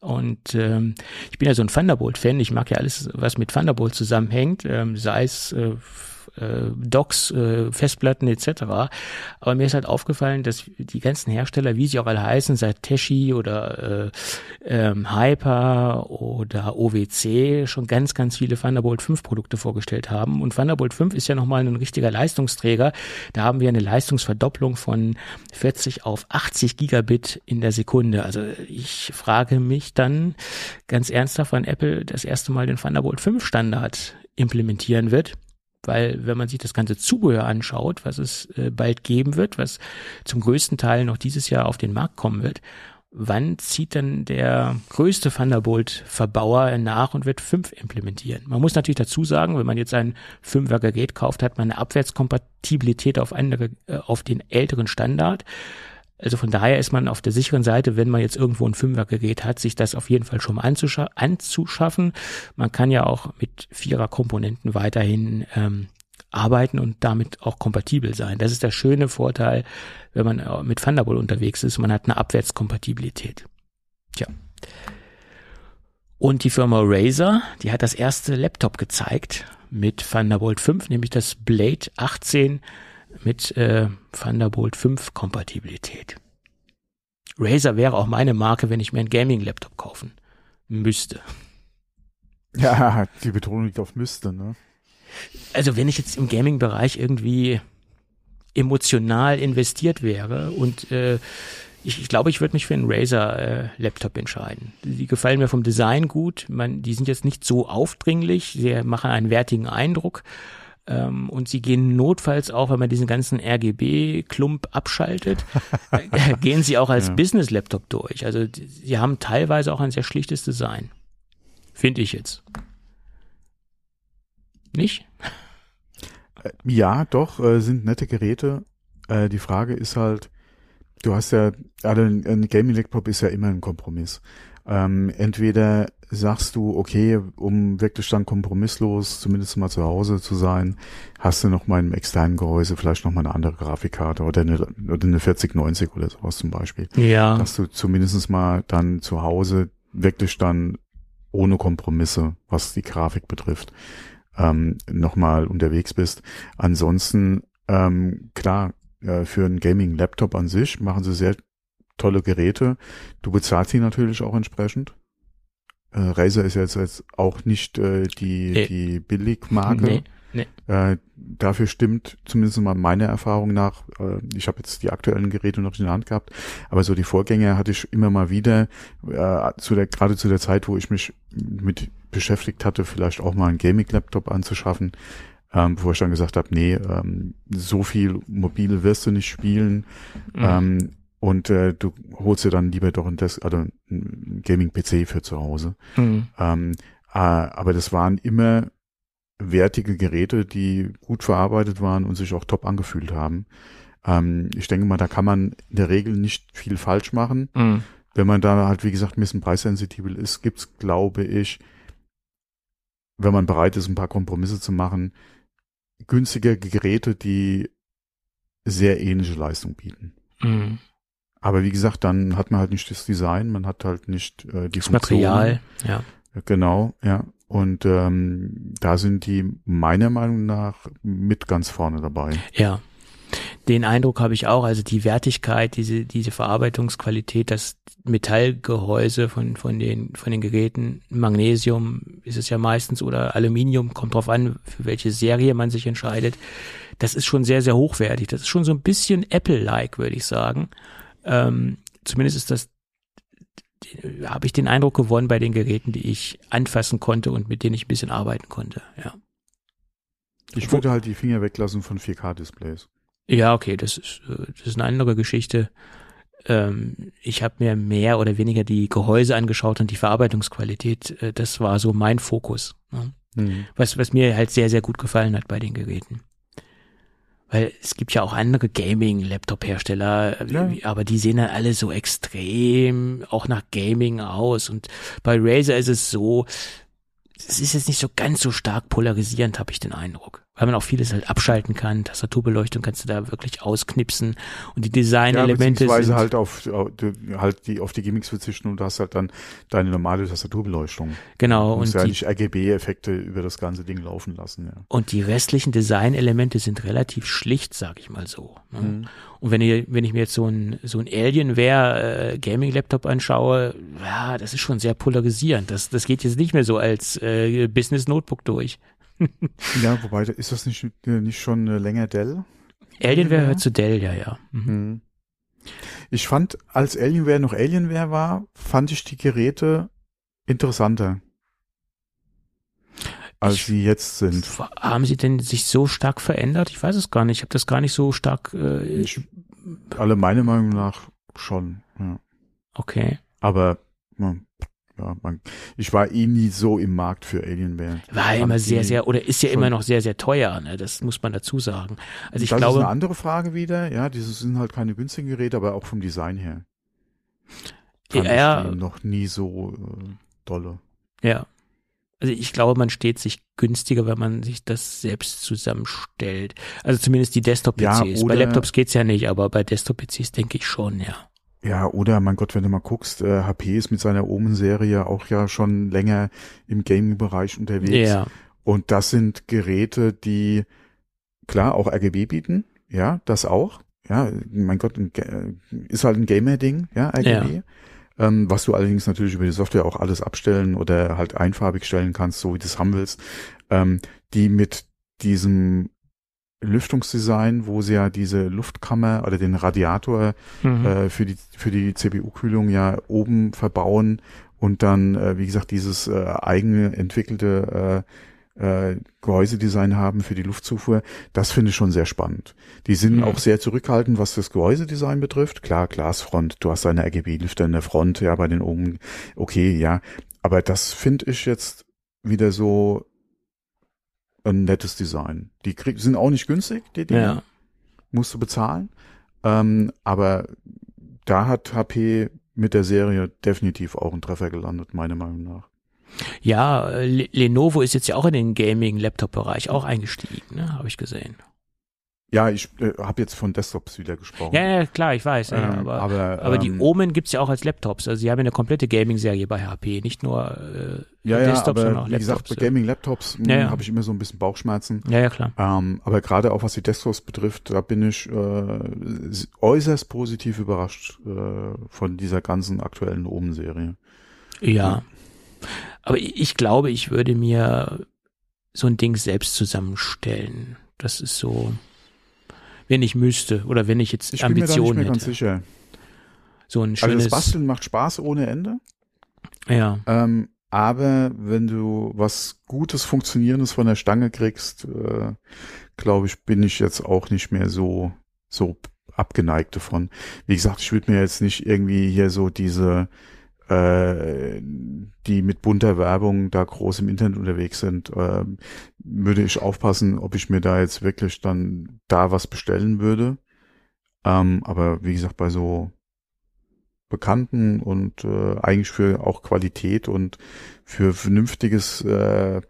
Und ähm, ich bin ja so ein Thunderbolt-Fan. Ich mag ja alles, was mit Thunderbolt zusammenhängt, ähm, sei es äh, äh, Docks, äh, Festplatten etc. Aber mir ist halt aufgefallen, dass die ganzen Hersteller, wie sie auch alle heißen, seit Teshi oder äh, ähm, Hyper oder OWC schon ganz, ganz viele Thunderbolt 5 Produkte vorgestellt haben. Und Thunderbolt 5 ist ja nochmal ein richtiger Leistungsträger. Da haben wir eine Leistungsverdopplung von 40 auf 80 Gigabit in der Sekunde. Also ich frage mich dann ganz ernsthaft, wann Apple das erste Mal den Thunderbolt 5 Standard implementieren wird weil wenn man sich das ganze Zubehör anschaut, was es äh, bald geben wird, was zum größten Teil noch dieses Jahr auf den Markt kommen wird, wann zieht dann der größte Thunderbolt-Verbauer nach und wird fünf implementieren? Man muss natürlich dazu sagen, wenn man jetzt ein fünfer Gerät kauft, hat man eine Abwärtskompatibilität auf andere, äh, auf den älteren Standard. Also von daher ist man auf der sicheren Seite, wenn man jetzt irgendwo ein Fünfergerät hat, sich das auf jeden Fall schon mal anzuscha anzuschaffen. Man kann ja auch mit Vierer-Komponenten weiterhin ähm, arbeiten und damit auch kompatibel sein. Das ist der schöne Vorteil, wenn man äh, mit Thunderbolt unterwegs ist. Man hat eine Abwärtskompatibilität. Tja. Und die Firma Razer, die hat das erste Laptop gezeigt mit Thunderbolt 5, nämlich das Blade 18 mit äh, Thunderbolt 5 Kompatibilität. Razer wäre auch meine Marke, wenn ich mir einen Gaming-Laptop kaufen müsste. Ja, die Betonung liegt auf müsste, ne? Also wenn ich jetzt im Gaming-Bereich irgendwie emotional investiert wäre und äh, ich, ich glaube, ich würde mich für einen Razer-Laptop äh, entscheiden. Die gefallen mir vom Design gut. Man, die sind jetzt nicht so aufdringlich, sie machen einen wertigen Eindruck ähm, und sie gehen notfalls auch, wenn man diesen ganzen RGB-Klump abschaltet, äh, gehen sie auch als ja. Business-Laptop durch. Also sie haben teilweise auch ein sehr schlichtes Design. Finde ich jetzt. Nicht? Äh, ja, doch, äh, sind nette Geräte. Äh, die Frage ist halt, du hast ja, also ein Gaming-Laptop ist ja immer ein Kompromiss. Ähm, entweder sagst du, okay, um wirklich dann kompromisslos, zumindest mal zu Hause zu sein, hast du noch mal im externen Gehäuse vielleicht noch mal eine andere Grafikkarte oder eine, oder eine 4090 oder sowas zum Beispiel. Ja. Dass du zumindest mal dann zu Hause wirklich dann ohne Kompromisse, was die Grafik betrifft, ähm, nochmal unterwegs bist. Ansonsten, ähm, klar, äh, für einen Gaming-Laptop an sich machen sie sehr tolle Geräte. Du bezahlst sie natürlich auch entsprechend. Äh, Razer ist jetzt, jetzt auch nicht äh, die, nee. die Billigmarke. Nee. Nee. Äh, dafür stimmt zumindest mal meiner Erfahrung nach, äh, ich habe jetzt die aktuellen Geräte noch in der Hand gehabt, aber so die Vorgänger hatte ich immer mal wieder, äh, zu der, gerade zu der Zeit, wo ich mich mit beschäftigt hatte, vielleicht auch mal einen Gaming-Laptop anzuschaffen, ähm, wo ich dann gesagt habe, nee, ähm, so viel mobile wirst du nicht spielen. Mhm. Ähm, und äh, du holst dir dann lieber doch ein, Des also ein Gaming-PC für zu Hause. Mhm. Ähm, äh, aber das waren immer wertige Geräte, die gut verarbeitet waren und sich auch top angefühlt haben. Ähm, ich denke mal, da kann man in der Regel nicht viel falsch machen. Mhm. wenn man da halt, wie gesagt, ein bisschen preissensibel ist, gibt's, glaube ich, wenn man bereit ist, ein paar Kompromisse zu machen, günstige Geräte, die sehr ähnliche Leistung bieten. Mhm. Aber wie gesagt, dann hat man halt nicht das Design, man hat halt nicht äh, die das Material, ja. Genau, ja. Und ähm, da sind die meiner Meinung nach mit ganz vorne dabei. Ja. Den Eindruck habe ich auch, also die Wertigkeit, diese, diese Verarbeitungsqualität, das Metallgehäuse von, von den, von den Geräten, Magnesium ist es ja meistens oder Aluminium, kommt drauf an, für welche Serie man sich entscheidet. Das ist schon sehr, sehr hochwertig. Das ist schon so ein bisschen Apple-like, würde ich sagen. Ähm, zumindest ist das habe ich den Eindruck gewonnen bei den Geräten, die ich anfassen konnte und mit denen ich ein bisschen arbeiten konnte, ja. Ich würde halt die Finger weglassen von 4K-Displays. Ja, okay, das ist, äh, das ist eine andere Geschichte. Ähm, ich habe mir mehr oder weniger die Gehäuse angeschaut und die Verarbeitungsqualität. Äh, das war so mein Fokus. Ne? Mhm. Was, was mir halt sehr, sehr gut gefallen hat bei den Geräten. Weil es gibt ja auch andere Gaming-Laptop-Hersteller, ja. aber die sehen dann alle so extrem auch nach Gaming aus. Und bei Razer ist es so, es ist jetzt nicht so ganz so stark polarisierend, habe ich den Eindruck weil man auch vieles halt abschalten kann. Tastaturbeleuchtung kannst du da wirklich ausknipsen und die Designelemente ja, sind halt auf halt die auf die Gimmicks verzichten und du hast halt dann deine normale Tastaturbeleuchtung. Genau und ja die, nicht RGB-Effekte über das ganze Ding laufen lassen. Ja. Und die restlichen Designelemente sind relativ schlicht, sag ich mal so. Ne? Mhm. Und wenn ich wenn ich mir jetzt so ein so ein Alienware äh, Gaming Laptop anschaue, ja, das ist schon sehr polarisierend. Das das geht jetzt nicht mehr so als äh, Business Notebook durch. ja, wobei, ist das nicht, nicht schon länger Dell? Alienware gehört zu Dell, ja, ja. Mhm. mhm. Ich fand, als Alienware noch Alienware war, fand ich die Geräte interessanter. Als ich, sie jetzt sind. Haben sie denn sich so stark verändert? Ich weiß es gar nicht. Ich habe das gar nicht so stark. Äh, ich, alle meiner Meinung nach schon. Ja. Okay. Aber ja, man, ich war eh nie so im Markt für Alienware. War ja immer sehr, sehr, oder ist ja immer noch sehr, sehr teuer, ne? Das muss man dazu sagen. Also ich das glaube. Das ist eine andere Frage wieder, ja, diese sind halt keine günstigen Geräte, aber auch vom Design her. Fand ja, ich noch nie so äh, dolle. Ja. Also ich glaube, man steht sich günstiger, wenn man sich das selbst zusammenstellt. Also zumindest die Desktop-PCs. Ja, bei Laptops geht's ja nicht, aber bei Desktop-PCs denke ich schon, ja. Ja, oder mein Gott, wenn du mal guckst, äh, HP ist mit seiner Omen-Serie auch ja schon länger im Gaming-Bereich unterwegs. Ja. Und das sind Geräte, die klar auch RGB bieten, ja, das auch. Ja, mein Gott, ist halt ein Gamer-Ding, ja, RGB. Ja. Ähm, was du allerdings natürlich über die Software auch alles abstellen oder halt einfarbig stellen kannst, so wie du es haben willst, ähm, die mit diesem Lüftungsdesign, wo sie ja diese Luftkammer oder den Radiator mhm. äh, für die für die CPU-Kühlung ja oben verbauen und dann, äh, wie gesagt, dieses äh, eigene entwickelte äh, äh, Gehäusedesign haben für die Luftzufuhr, das finde ich schon sehr spannend. Die sind mhm. auch sehr zurückhaltend, was das Gehäusedesign betrifft. Klar, Glasfront, du hast deine RGB-Lüfter in der Front, ja, bei den oben, okay, ja. Aber das finde ich jetzt wieder so ein nettes Design. Die krieg, sind auch nicht günstig, die Dinge. Ja. Musst du bezahlen. Ähm, aber da hat HP mit der Serie definitiv auch einen Treffer gelandet, meiner Meinung nach. Ja, Lenovo ist jetzt ja auch in den Gaming-Laptop-Bereich auch eingestiegen, ne? habe ich gesehen. Ja, ich äh, habe jetzt von Desktops wieder gesprochen. Ja, ja klar, ich weiß. Ähm, ja, aber aber, aber die ähm, Omen gibt's ja auch als Laptops. Also sie haben ja eine komplette Gaming-Serie bei HP, nicht nur äh, ja, ja, Desktops, aber sondern auch Laptops. Wie gesagt, bei Gaming-Laptops ja, ja. habe ich immer so ein bisschen Bauchschmerzen. Ja, ja, klar. Ähm, aber gerade auch was die Desktops betrifft, da bin ich äh, äußerst positiv überrascht äh, von dieser ganzen aktuellen Omen-Serie. Ja. ja. Aber ich glaube, ich würde mir so ein Ding selbst zusammenstellen. Das ist so wenn ich müsste oder wenn ich jetzt ich Ambitionen hätte. Ganz sicher. So ein schönes. Also das Basteln macht Spaß ohne Ende. Ja. Ähm, aber wenn du was Gutes, Funktionierendes von der Stange kriegst, äh, glaube ich, bin ich jetzt auch nicht mehr so, so abgeneigt davon. Wie gesagt, ich würde mir jetzt nicht irgendwie hier so diese äh, die mit bunter Werbung da groß im Internet unterwegs sind, äh, würde ich aufpassen, ob ich mir da jetzt wirklich dann da was bestellen würde. Ähm, aber wie gesagt, bei so bekannten und äh, eigentlich für auch Qualität und für vernünftiges äh,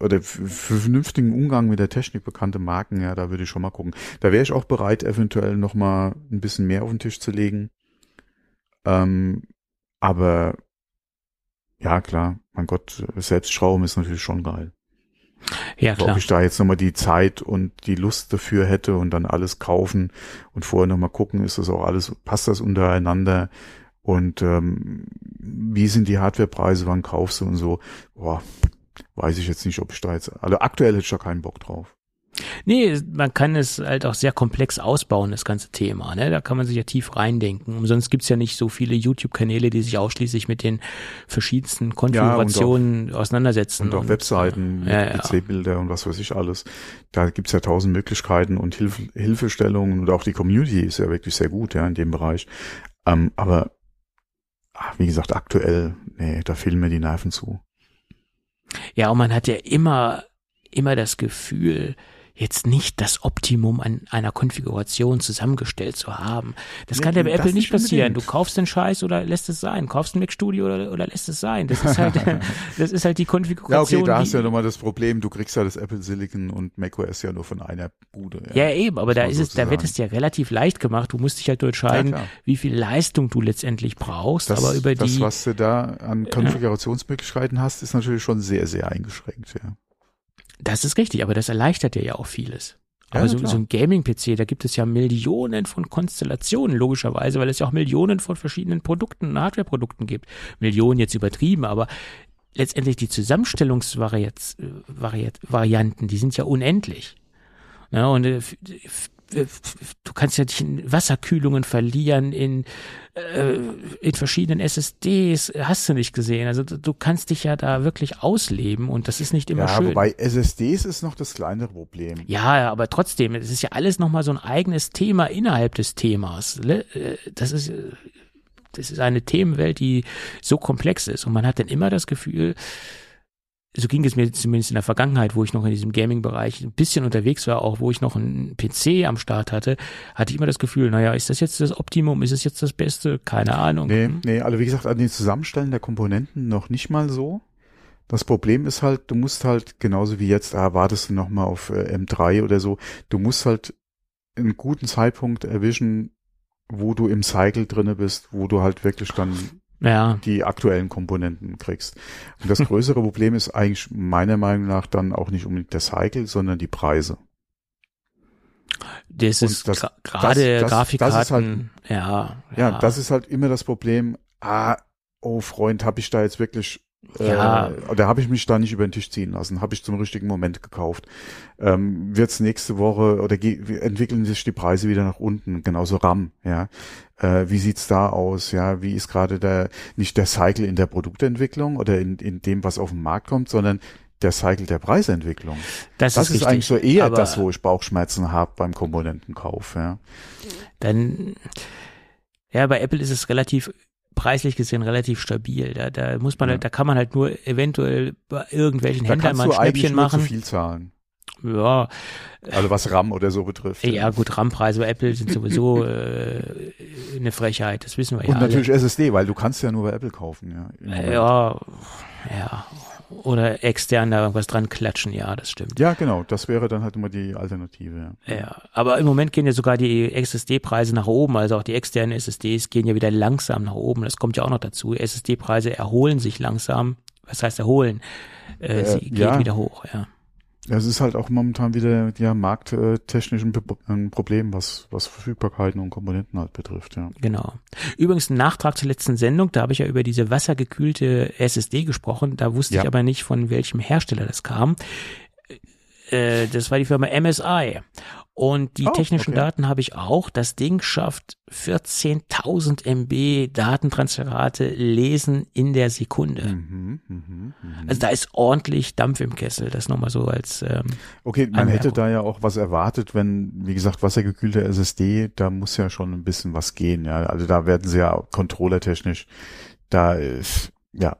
oder für vernünftigen Umgang mit der Technik bekannte Marken, ja, da würde ich schon mal gucken. Da wäre ich auch bereit, eventuell noch mal ein bisschen mehr auf den Tisch zu legen. Ähm, aber ja, klar, mein Gott, Selbstschrauben ist natürlich schon geil. Ja, klar. Ob ich da jetzt nochmal die Zeit und die Lust dafür hätte und dann alles kaufen und vorher nochmal gucken, ist das auch alles, passt das untereinander und ähm, wie sind die Hardwarepreise, wann kaufst du und so, boah, weiß ich jetzt nicht, ob ich da jetzt, also aktuell hätte ich da keinen Bock drauf. Nee, man kann es halt auch sehr komplex ausbauen, das ganze Thema. Ne? Da kann man sich ja tief reindenken. Umsonst gibt's ja nicht so viele YouTube-Kanäle, die sich ausschließlich mit den verschiedensten Konfigurationen ja, auch, auseinandersetzen. Und auch und, Webseiten, ja, ja. PC-Bilder und was weiß ich alles. Da gibt's ja tausend Möglichkeiten und Hilf Hilfestellungen und auch die Community ist ja wirklich sehr gut ja in dem Bereich. Ähm, aber wie gesagt, aktuell, nee, da fehlen mir die Nerven zu. Ja, und man hat ja immer, immer das Gefühl, jetzt nicht das Optimum an einer Konfiguration zusammengestellt zu haben. Das kann ja bei Apple nicht passieren. Du kaufst den Scheiß oder lässt es sein. Kaufst ein Mac Studio oder, oder lässt es sein. Das ist halt, das ist halt die Konfiguration. Ja, okay, da hast du ja nochmal das Problem. Du kriegst ja das Apple Silicon und macOS ja nur von einer Bude. Ja, ja eben, aber da ist es, da wird es dir relativ leicht gemacht. Du musst dich halt nur entscheiden, ja, wie viel Leistung du letztendlich brauchst. Das, aber über das, die. Das, was du da an Konfigurationsmöglichkeiten hast, ist natürlich schon sehr, sehr eingeschränkt, ja. Das ist richtig, aber das erleichtert dir ja auch vieles. Aber ja, so, so ein Gaming-PC, da gibt es ja Millionen von Konstellationen, logischerweise, weil es ja auch Millionen von verschiedenen Produkten, Hardware-Produkten gibt. Millionen jetzt übertrieben, aber letztendlich die Zusammenstellungsvarianten, die sind ja unendlich. Ja, und äh, du kannst ja dich in Wasserkühlungen verlieren, in, äh, in verschiedenen SSDs, hast du nicht gesehen. Also du, du, kannst dich ja da wirklich ausleben und das ist nicht immer ja, schön. Wobei SSDs ist noch das kleinere Problem. Ja, aber trotzdem, es ist ja alles nochmal so ein eigenes Thema innerhalb des Themas. Ne? Äh, das ist, das ist eine Themenwelt, die so komplex ist und man hat dann immer das Gefühl, so ging es mir zumindest in der Vergangenheit, wo ich noch in diesem Gaming-Bereich ein bisschen unterwegs war, auch wo ich noch einen PC am Start hatte, hatte ich immer das Gefühl, naja, ist das jetzt das Optimum, ist es jetzt das Beste? Keine Ahnung. Nee, nee, also wie gesagt, an den Zusammenstellen der Komponenten noch nicht mal so. Das Problem ist halt, du musst halt, genauso wie jetzt, ah, wartest du nochmal auf äh, M3 oder so, du musst halt einen guten Zeitpunkt erwischen, wo du im Cycle drinne bist, wo du halt wirklich dann ja. die aktuellen Komponenten kriegst. Und das größere Problem ist eigentlich meiner Meinung nach dann auch nicht unbedingt der Cycle, sondern die Preise. Das ist gerade Grafikkarten, halt, ja, ja. Ja, das ist halt immer das Problem. Ah, oh Freund, habe ich da jetzt wirklich ja. Äh, da habe ich mich da nicht über den Tisch ziehen lassen, habe ich zum richtigen Moment gekauft. Ähm, Wird nächste Woche oder entwickeln sich die Preise wieder nach unten, genauso RAM, ja. Äh, wie sieht's da aus, ja? Wie ist gerade der nicht der Cycle in der Produktentwicklung oder in, in dem, was auf den Markt kommt, sondern der Cycle der Preisentwicklung. Das, das ist, ist eigentlich so eher das, wo ich Bauchschmerzen habe beim Komponentenkauf, ja. Dann ja, bei Apple ist es relativ preislich gesehen relativ stabil. Da, da muss man ja. halt, da kann man halt nur eventuell bei irgendwelchen da Händlern mal ein Schnäppchen machen. Zu viel zahlen. Ja. Also was RAM oder so betrifft. Ja, ja. gut, RAM-Preise bei Apple sind sowieso äh, eine Frechheit, das wissen wir ja. Und natürlich alle. SSD, weil du kannst ja nur bei Apple kaufen, ja. Ja, ja oder extern da irgendwas dran klatschen, ja, das stimmt. Ja, genau, das wäre dann halt immer die Alternative. Ja, ja aber im Moment gehen ja sogar die SSD-Preise nach oben, also auch die externen SSDs gehen ja wieder langsam nach oben, das kommt ja auch noch dazu. SSD-Preise erholen sich langsam, was heißt erholen? Äh, äh, sie gehen ja. wieder hoch, ja. Ja, es ist halt auch momentan wieder ja markttechnisch ein Problem, was was Verfügbarkeiten und Komponenten halt betrifft, ja. Genau. Übrigens ein Nachtrag zur letzten Sendung, da habe ich ja über diese wassergekühlte SSD gesprochen, da wusste ja. ich aber nicht von welchem Hersteller das kam. Äh, das war die Firma MSI. Und die oh, technischen okay. Daten habe ich auch. Das Ding schafft 14.000 MB Datentransferrate lesen in der Sekunde. Mhm, mh, mh. Also da ist ordentlich Dampf im Kessel. Das nochmal so als ähm, Okay, man Anmerkung. hätte da ja auch was erwartet, wenn, wie gesagt, wassergekühlter SSD, da muss ja schon ein bisschen was gehen. Ja, also da werden sie ja controllertechnisch, da ist, ja.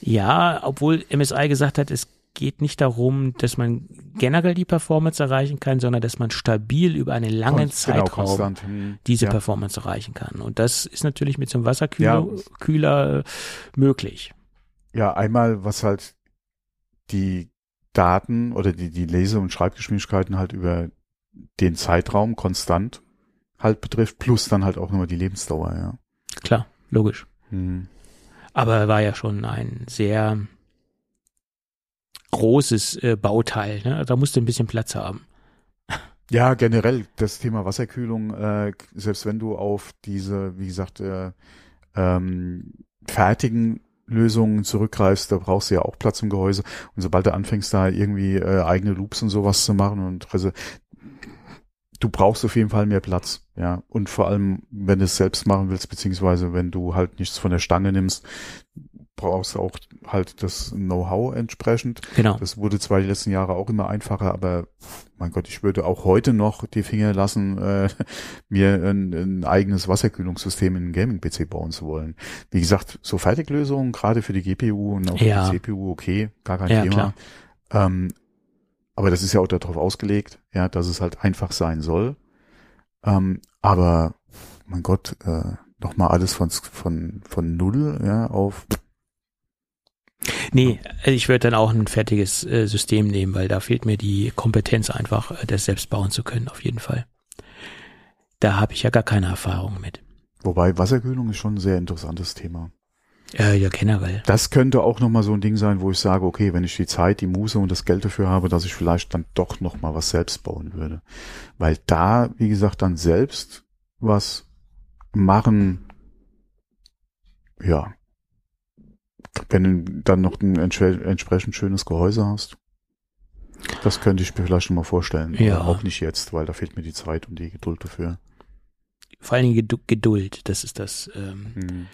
Ja, obwohl MSI gesagt hat, es geht nicht darum, dass man generell die Performance erreichen kann, sondern dass man stabil über einen langen Konst, genau, Zeitraum genau, hm, diese ja. Performance erreichen kann. Und das ist natürlich mit so einem Wasserkühler ja. Kühler möglich. Ja, einmal, was halt die Daten oder die, die Lese- und Schreibgeschwindigkeiten halt über den Zeitraum konstant halt betrifft, plus dann halt auch nochmal die Lebensdauer, ja. Klar, logisch. Hm. Aber er war ja schon ein sehr großes äh, Bauteil. Ne? Da musste ein bisschen Platz haben. Ja, generell das Thema Wasserkühlung, äh, selbst wenn du auf diese, wie gesagt, äh, ähm, fertigen Lösungen zurückgreifst, da brauchst du ja auch Platz im Gehäuse. Und sobald du anfängst, da irgendwie äh, eigene Loops und sowas zu machen und also du brauchst auf jeden Fall mehr Platz, ja. Und vor allem, wenn du es selbst machen willst, beziehungsweise wenn du halt nichts von der Stange nimmst, brauchst du auch halt das Know-how entsprechend. Genau. Das wurde zwar die letzten Jahre auch immer einfacher, aber mein Gott, ich würde auch heute noch die Finger lassen, äh, mir ein, ein eigenes Wasserkühlungssystem in einen Gaming-PC bauen zu wollen. Wie gesagt, so Fertiglösungen, gerade für die GPU und auch ja. die CPU, okay, gar kein ja, Thema. Ähm, aber das ist ja auch darauf ausgelegt, ja, dass es halt einfach sein soll. Ähm, aber mein Gott, äh, nochmal alles von, von, von null, ja, auf. Nee, also ich würde dann auch ein fertiges äh, System nehmen, weil da fehlt mir die Kompetenz einfach, äh, das selbst bauen zu können, auf jeden Fall. Da habe ich ja gar keine Erfahrung mit. Wobei Wasserkühlung ist schon ein sehr interessantes Thema. Ja, ja, generell. Das könnte auch nochmal so ein Ding sein, wo ich sage, okay, wenn ich die Zeit, die Muße und das Geld dafür habe, dass ich vielleicht dann doch nochmal was selbst bauen würde. Weil da, wie gesagt, dann selbst was machen, ja, wenn du dann noch ein entsprechend schönes Gehäuse hast, das könnte ich mir vielleicht schon mal vorstellen. Ja. Aber auch nicht jetzt, weil da fehlt mir die Zeit und die Geduld dafür. Vor allen Dingen Geduld, das ist das. Ähm, hm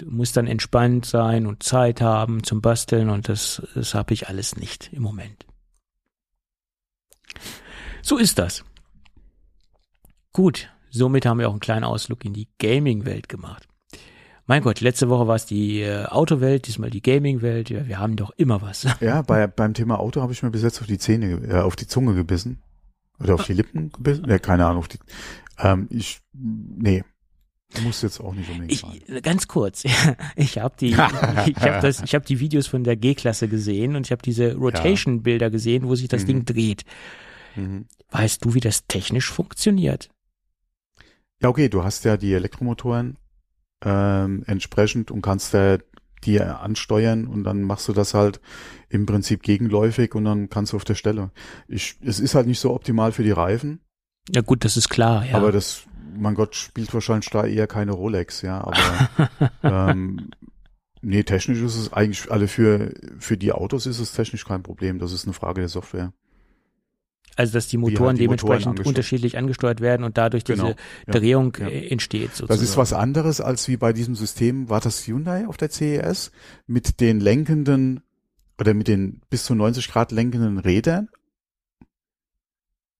du musst dann entspannt sein und Zeit haben zum Basteln und das, das habe ich alles nicht im Moment. So ist das. Gut, somit haben wir auch einen kleinen Ausflug in die Gaming-Welt gemacht. Mein Gott, letzte Woche war es die äh, Autowelt, diesmal die Gaming-Welt. Ja, wir haben doch immer was. Ja, bei, beim Thema Auto habe ich mir bis jetzt auf die Zähne, äh, auf die Zunge gebissen. Oder auf die Lippen gebissen? Ja, keine Ahnung. Auf die, ähm, ich, nee, muss jetzt auch nicht unbedingt sein. Ganz kurz, ich habe die, ich habe das, ich habe die Videos von der G-Klasse gesehen und ich habe diese Rotation-Bilder gesehen, wo sich das mhm. Ding dreht. Mhm. Weißt du, wie das technisch funktioniert? Ja, okay, du hast ja die Elektromotoren ähm, entsprechend und kannst da die ansteuern und dann machst du das halt im Prinzip gegenläufig und dann kannst du auf der Stelle. Ich, es ist halt nicht so optimal für die Reifen. Ja gut, das ist klar, ja. Aber das mein Gott, spielt wahrscheinlich da eher keine Rolex, ja, aber ähm, nee, technisch ist es eigentlich, alle für, für die Autos ist es technisch kein Problem. Das ist eine Frage der Software. Also dass die Motoren halt die dementsprechend Motoren unterschiedlich angesteuert werden und dadurch genau. diese ja. Drehung ja. Äh, entsteht. Sozusagen. Das ist was anderes als wie bei diesem System, war das Hyundai auf der CES mit den lenkenden oder mit den bis zu 90 Grad lenkenden Rädern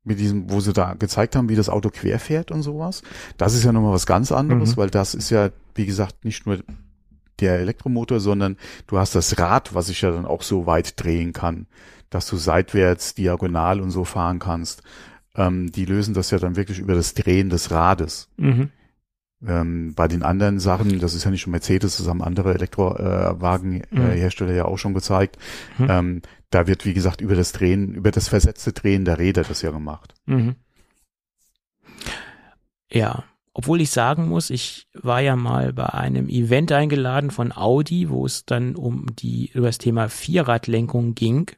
mit diesem, wo sie da gezeigt haben, wie das Auto querfährt und sowas. Das ist ja nochmal was ganz anderes, mhm. weil das ist ja, wie gesagt, nicht nur der Elektromotor, sondern du hast das Rad, was sich ja dann auch so weit drehen kann, dass du seitwärts, diagonal und so fahren kannst. Ähm, die lösen das ja dann wirklich über das Drehen des Rades. Mhm. Ähm, bei den anderen Sachen, das ist ja nicht schon Mercedes, das haben andere Elektrowagenhersteller äh, mhm. ja auch schon gezeigt. Mhm. Ähm, da wird, wie gesagt, über das Drehen, über das versetzte Drehen der Räder das ja gemacht. Mhm. Ja, obwohl ich sagen muss, ich war ja mal bei einem Event eingeladen von Audi, wo es dann um die, über das Thema Vierradlenkung ging.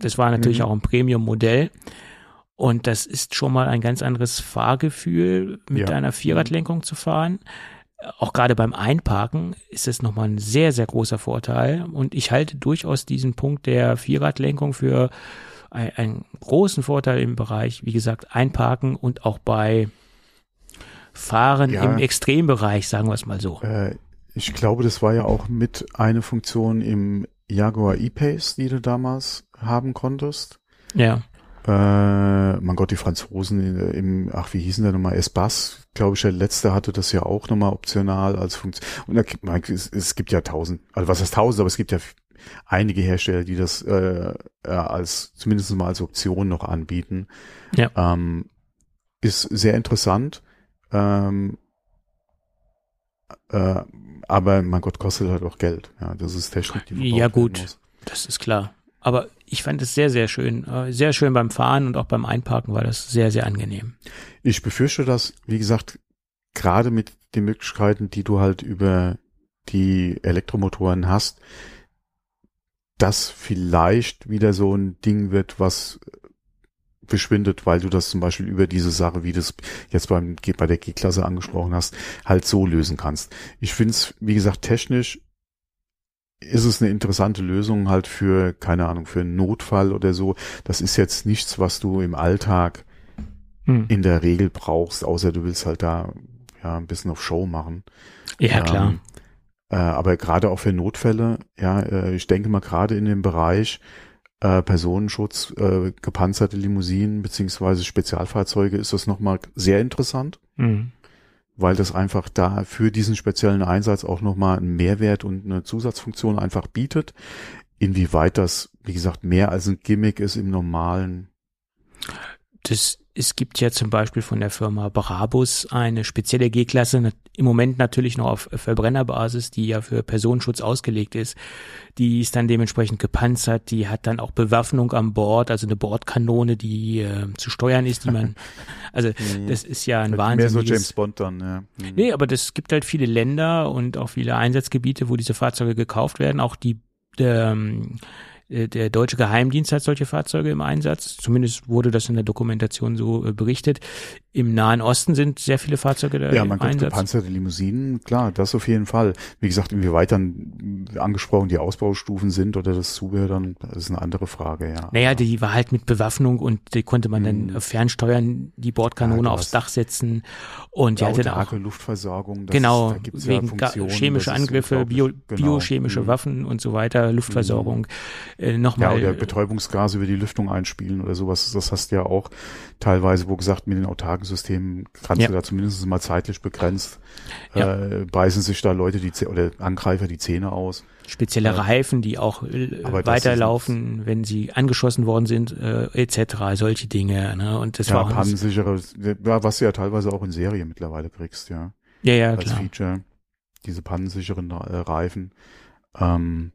Das war natürlich mhm. auch ein Premium-Modell. Und das ist schon mal ein ganz anderes Fahrgefühl, mit ja. einer Vierradlenkung zu fahren. Auch gerade beim Einparken ist es nochmal ein sehr, sehr großer Vorteil. Und ich halte durchaus diesen Punkt der Vierradlenkung für ein, einen großen Vorteil im Bereich, wie gesagt, Einparken und auch bei Fahren ja. im Extrembereich, sagen wir es mal so. Äh, ich glaube, das war ja auch mit eine Funktion im Jaguar E-Pace, die du damals haben konntest. Ja. Äh, mein Gott, die Franzosen im, ach, wie hießen der nochmal? Espace, glaube ich, der letzte hatte das ja auch nochmal optional als Funktion. Und da, es, es gibt ja tausend, also was heißt tausend, aber es gibt ja einige Hersteller, die das äh, als zumindest mal als Option noch anbieten. Ja. Ähm, ist sehr interessant. Ähm, äh, aber mein Gott, kostet halt auch Geld. Ja, das ist Technik, die Ja gut, das ist klar. Aber ich fand es sehr, sehr schön. Äh, sehr schön beim Fahren und auch beim Einparken war das sehr, sehr angenehm. Ich befürchte, dass, wie gesagt, gerade mit den Möglichkeiten, die du halt über die Elektromotoren hast, das vielleicht wieder so ein Ding wird, was verschwindet, weil du das zum Beispiel über diese Sache, wie du es jetzt beim, bei der G-Klasse angesprochen hast, halt so lösen kannst. Ich finde es, wie gesagt, technisch ist es eine interessante Lösung halt für, keine Ahnung, für einen Notfall oder so. Das ist jetzt nichts, was du im Alltag hm. in der Regel brauchst, außer du willst halt da ja ein bisschen auf Show machen. Ja, ähm, klar. Äh, aber gerade auch für Notfälle, ja, äh, ich denke mal gerade in dem Bereich äh, Personenschutz, äh, gepanzerte Limousinen beziehungsweise Spezialfahrzeuge ist das nochmal sehr interessant. Mhm weil das einfach da für diesen speziellen Einsatz auch nochmal einen Mehrwert und eine Zusatzfunktion einfach bietet. Inwieweit das, wie gesagt, mehr als ein Gimmick ist im normalen. Das es gibt ja zum Beispiel von der Firma Brabus eine spezielle G-Klasse, im Moment natürlich noch auf Verbrennerbasis, die ja für Personenschutz ausgelegt ist. Die ist dann dementsprechend gepanzert, die hat dann auch Bewaffnung an Bord, also eine Bordkanone, die äh, zu steuern ist, die man, also mhm. das ist ja ein Wahnsinn. Mehr so James Bond dann, ja. Mhm. Nee, aber das gibt halt viele Länder und auch viele Einsatzgebiete, wo diese Fahrzeuge gekauft werden, auch die, ähm, äh, der deutsche Geheimdienst hat solche Fahrzeuge im Einsatz. Zumindest wurde das in der Dokumentation so äh, berichtet. Im Nahen Osten sind sehr viele Fahrzeuge da ja, man Einsatz. gepanzerte Limousinen, klar, das auf jeden Fall. Wie gesagt, inwieweit dann angesprochen die Ausbaustufen sind oder das Zubehör, dann das ist eine andere Frage, ja. Naja, die war halt mit Bewaffnung und die konnte man dann hm. fernsteuern, die Bordkanone ja, aufs Dach setzen und die hatte dann auch Luftversorgung. genau, ist, wegen ja chemische Angriffe, bio, genau. biochemische hm. Waffen und so weiter, Luftversorgung. Hm. Äh, nochmal. Ja, oder Betäubungsgase über die Lüftung einspielen oder sowas. Das hast du ja auch teilweise, wo gesagt, mit den autarken Systemen kannst ja. du da zumindest mal zeitlich begrenzt, ja. äh, beißen sich da Leute die oder Angreifer die Zähne aus. Spezielle äh, Reifen, die auch äh, weiterlaufen, wenn sie angeschossen worden sind, äh, etc. Solche Dinge. Ne? Und das ja, war pannensichere, was du ja teilweise auch in Serie mittlerweile kriegst, ja. Ja, ja, Als klar. Feature. Diese pannensicheren äh, Reifen. Ähm,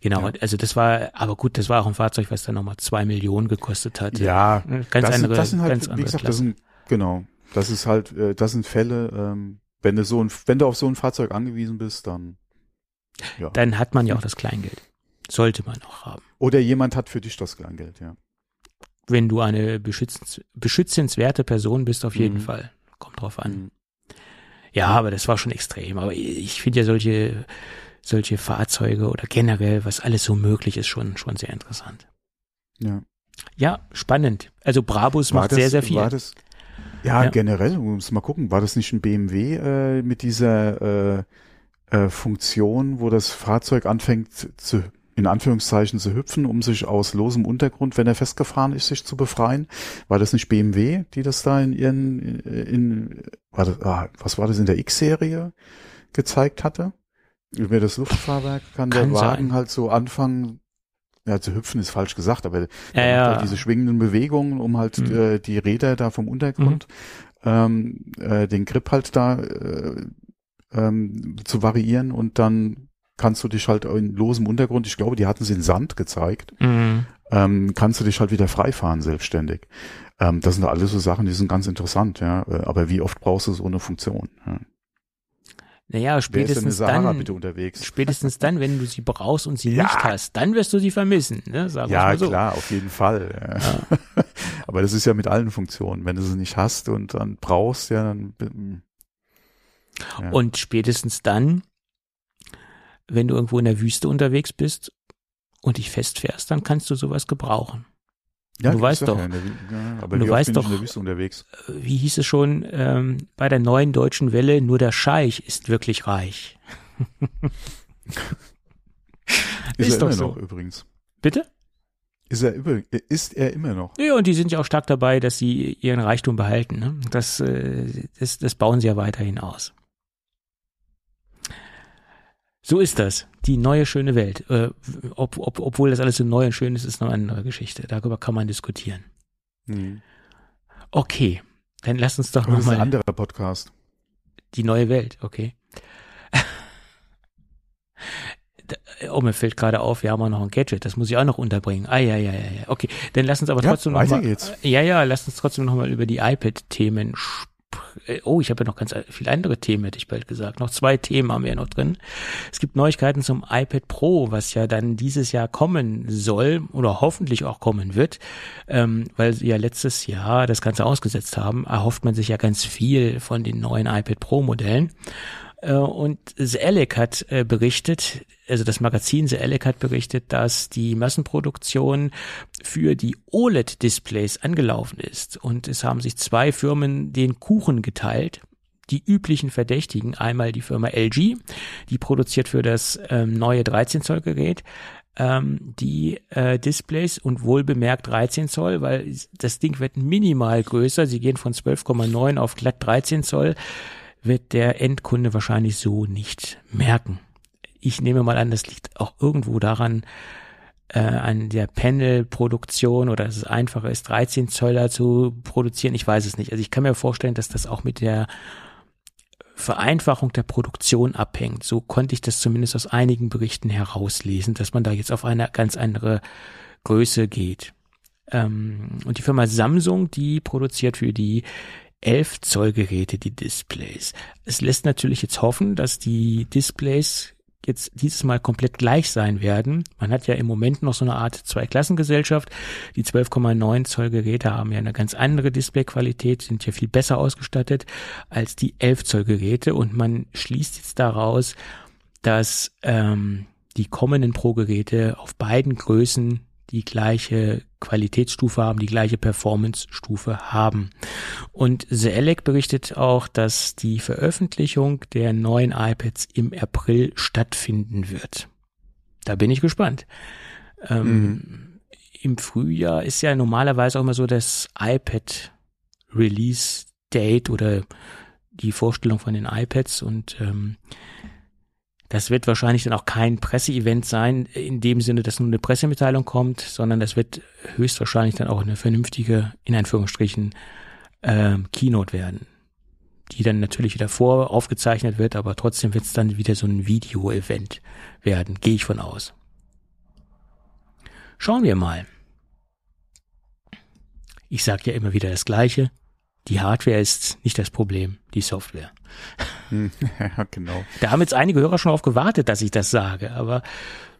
Genau, ja. also das war, aber gut, das war auch ein Fahrzeug, was dann nochmal zwei Millionen gekostet hat. Ja, ganz das, andere, das sind halt, ganz wie gesagt, das sind, genau, das ist halt, äh, das sind Fälle, ähm, wenn du so ein, wenn du auf so ein Fahrzeug angewiesen bist, dann, ja. Dann hat man ja auch das Kleingeld. Sollte man auch haben. Oder jemand hat für dich das Kleingeld, ja. Wenn du eine beschützens, beschützenswerte Person bist, auf jeden mhm. Fall. Kommt drauf an. Mhm. Ja, aber das war schon extrem. Aber ich finde ja solche, solche Fahrzeuge oder generell, was alles so möglich ist, schon, schon sehr interessant. Ja. Ja, spannend. Also Brabus war macht das, sehr, sehr viel. War das, ja, ja, generell, müssen mal gucken, war das nicht ein BMW äh, mit dieser äh, äh, Funktion, wo das Fahrzeug anfängt zu in Anführungszeichen zu hüpfen, um sich aus losem Untergrund, wenn er festgefahren ist, sich zu befreien. War das nicht BMW, die das da in ihren, in, in war das, ah, was war das in der X-Serie gezeigt hatte? Über das Luftfahrwerk kann, kann der Wagen sein. halt so anfangen, ja, zu hüpfen ist falsch gesagt, aber ja, ja. Halt diese schwingenden Bewegungen, um halt mhm. äh, die Räder da vom Untergrund, mhm. ähm, äh, den Grip halt da äh, ähm, zu variieren und dann kannst du dich halt in losem Untergrund, ich glaube, die hatten sie in Sand gezeigt, mhm. ähm, kannst du dich halt wieder freifahren selbstständig. Ähm, das sind alles so Sachen, die sind ganz interessant, ja. Äh, aber wie oft brauchst du so eine Funktion? Ja? Naja, spätestens dann, spätestens dann, wenn du sie brauchst und sie ja. nicht hast, dann wirst du sie vermissen, ne? Sag ja, so. klar, auf jeden Fall. Ja. Ja. Aber das ist ja mit allen Funktionen. Wenn du sie nicht hast und dann brauchst, ja, dann. Und spätestens dann, wenn du irgendwo in der Wüste unterwegs bist und dich festfährst, dann kannst du sowas gebrauchen. Ja, du weißt doch, ja, der, ja, aber du weißt doch, unterwegs. Äh, wie hieß es schon ähm, bei der neuen deutschen Welle? Nur der Scheich ist wirklich reich. ist, ist er doch immer so. noch übrigens. Bitte? Ist er, ist er immer noch? Ja, und die sind ja auch stark dabei, dass sie ihren Reichtum behalten. Ne? Das, äh, das, das bauen sie ja weiterhin aus. So ist das. Die neue schöne Welt. Äh, ob, ob, obwohl das alles so neu und schön ist, ist noch eine andere Geschichte. Darüber kann man diskutieren. Hm. Okay, dann lass uns doch nochmal. Das ist ein anderer Podcast. Die neue Welt, okay. Oh, mir fällt gerade auf, wir haben auch noch ein Gadget, das muss ich auch noch unterbringen. Ah, ja, ja, ja, ja. Okay, dann lass uns aber trotzdem ja, noch mal, geht's. Ja, ja, lass uns trotzdem noch mal über die iPad-Themen sprechen oh, ich habe ja noch ganz viele andere Themen, hätte ich bald gesagt. Noch zwei Themen haben wir ja noch drin. Es gibt Neuigkeiten zum iPad Pro, was ja dann dieses Jahr kommen soll oder hoffentlich auch kommen wird, ähm, weil sie ja letztes Jahr das Ganze ausgesetzt haben, erhofft man sich ja ganz viel von den neuen iPad Pro Modellen. Äh, und The Alec hat äh, berichtet, also das Magazin The Alec hat berichtet, dass die Massenproduktion für die OLED-Displays angelaufen ist. Und es haben sich zwei Firmen den Kuchen geteilt die üblichen Verdächtigen. Einmal die Firma LG, die produziert für das ähm, neue 13 Zoll Gerät ähm, die äh, Displays und wohl bemerkt 13 Zoll, weil das Ding wird minimal größer. Sie gehen von 12,9 auf glatt 13 Zoll wird der Endkunde wahrscheinlich so nicht merken. Ich nehme mal an, das liegt auch irgendwo daran, äh, an der Panel-Produktion oder dass es einfacher ist, 13 Zöller zu produzieren. Ich weiß es nicht. Also ich kann mir vorstellen, dass das auch mit der Vereinfachung der Produktion abhängt. So konnte ich das zumindest aus einigen Berichten herauslesen, dass man da jetzt auf eine ganz andere Größe geht. Ähm, und die Firma Samsung, die produziert für die 11 Zoll Geräte die Displays. Es lässt natürlich jetzt hoffen, dass die Displays jetzt dieses Mal komplett gleich sein werden. Man hat ja im Moment noch so eine Art Zweiklassengesellschaft. Die 12,9 Zoll Geräte haben ja eine ganz andere Displayqualität, sind ja viel besser ausgestattet als die 11 Zoll Geräte und man schließt jetzt daraus, dass ähm, die kommenden Pro-Geräte auf beiden Größen die gleiche Qualitätsstufe haben, die gleiche Performance-Stufe haben. Und Zelek berichtet auch, dass die Veröffentlichung der neuen iPads im April stattfinden wird. Da bin ich gespannt. Ähm, mhm. Im Frühjahr ist ja normalerweise auch immer so das iPad Release Date oder die Vorstellung von den iPads und ähm, das wird wahrscheinlich dann auch kein Presseevent sein, in dem Sinne, dass nur eine Pressemitteilung kommt, sondern das wird höchstwahrscheinlich dann auch eine vernünftige, in Anführungsstrichen, äh, Keynote werden. Die dann natürlich wieder vor aufgezeichnet wird, aber trotzdem wird es dann wieder so ein Video-Event werden, gehe ich von aus. Schauen wir mal. Ich sage ja immer wieder das Gleiche. Die Hardware ist nicht das Problem, die Software. Hm, ja, genau. Da haben jetzt einige Hörer schon auf gewartet, dass ich das sage, aber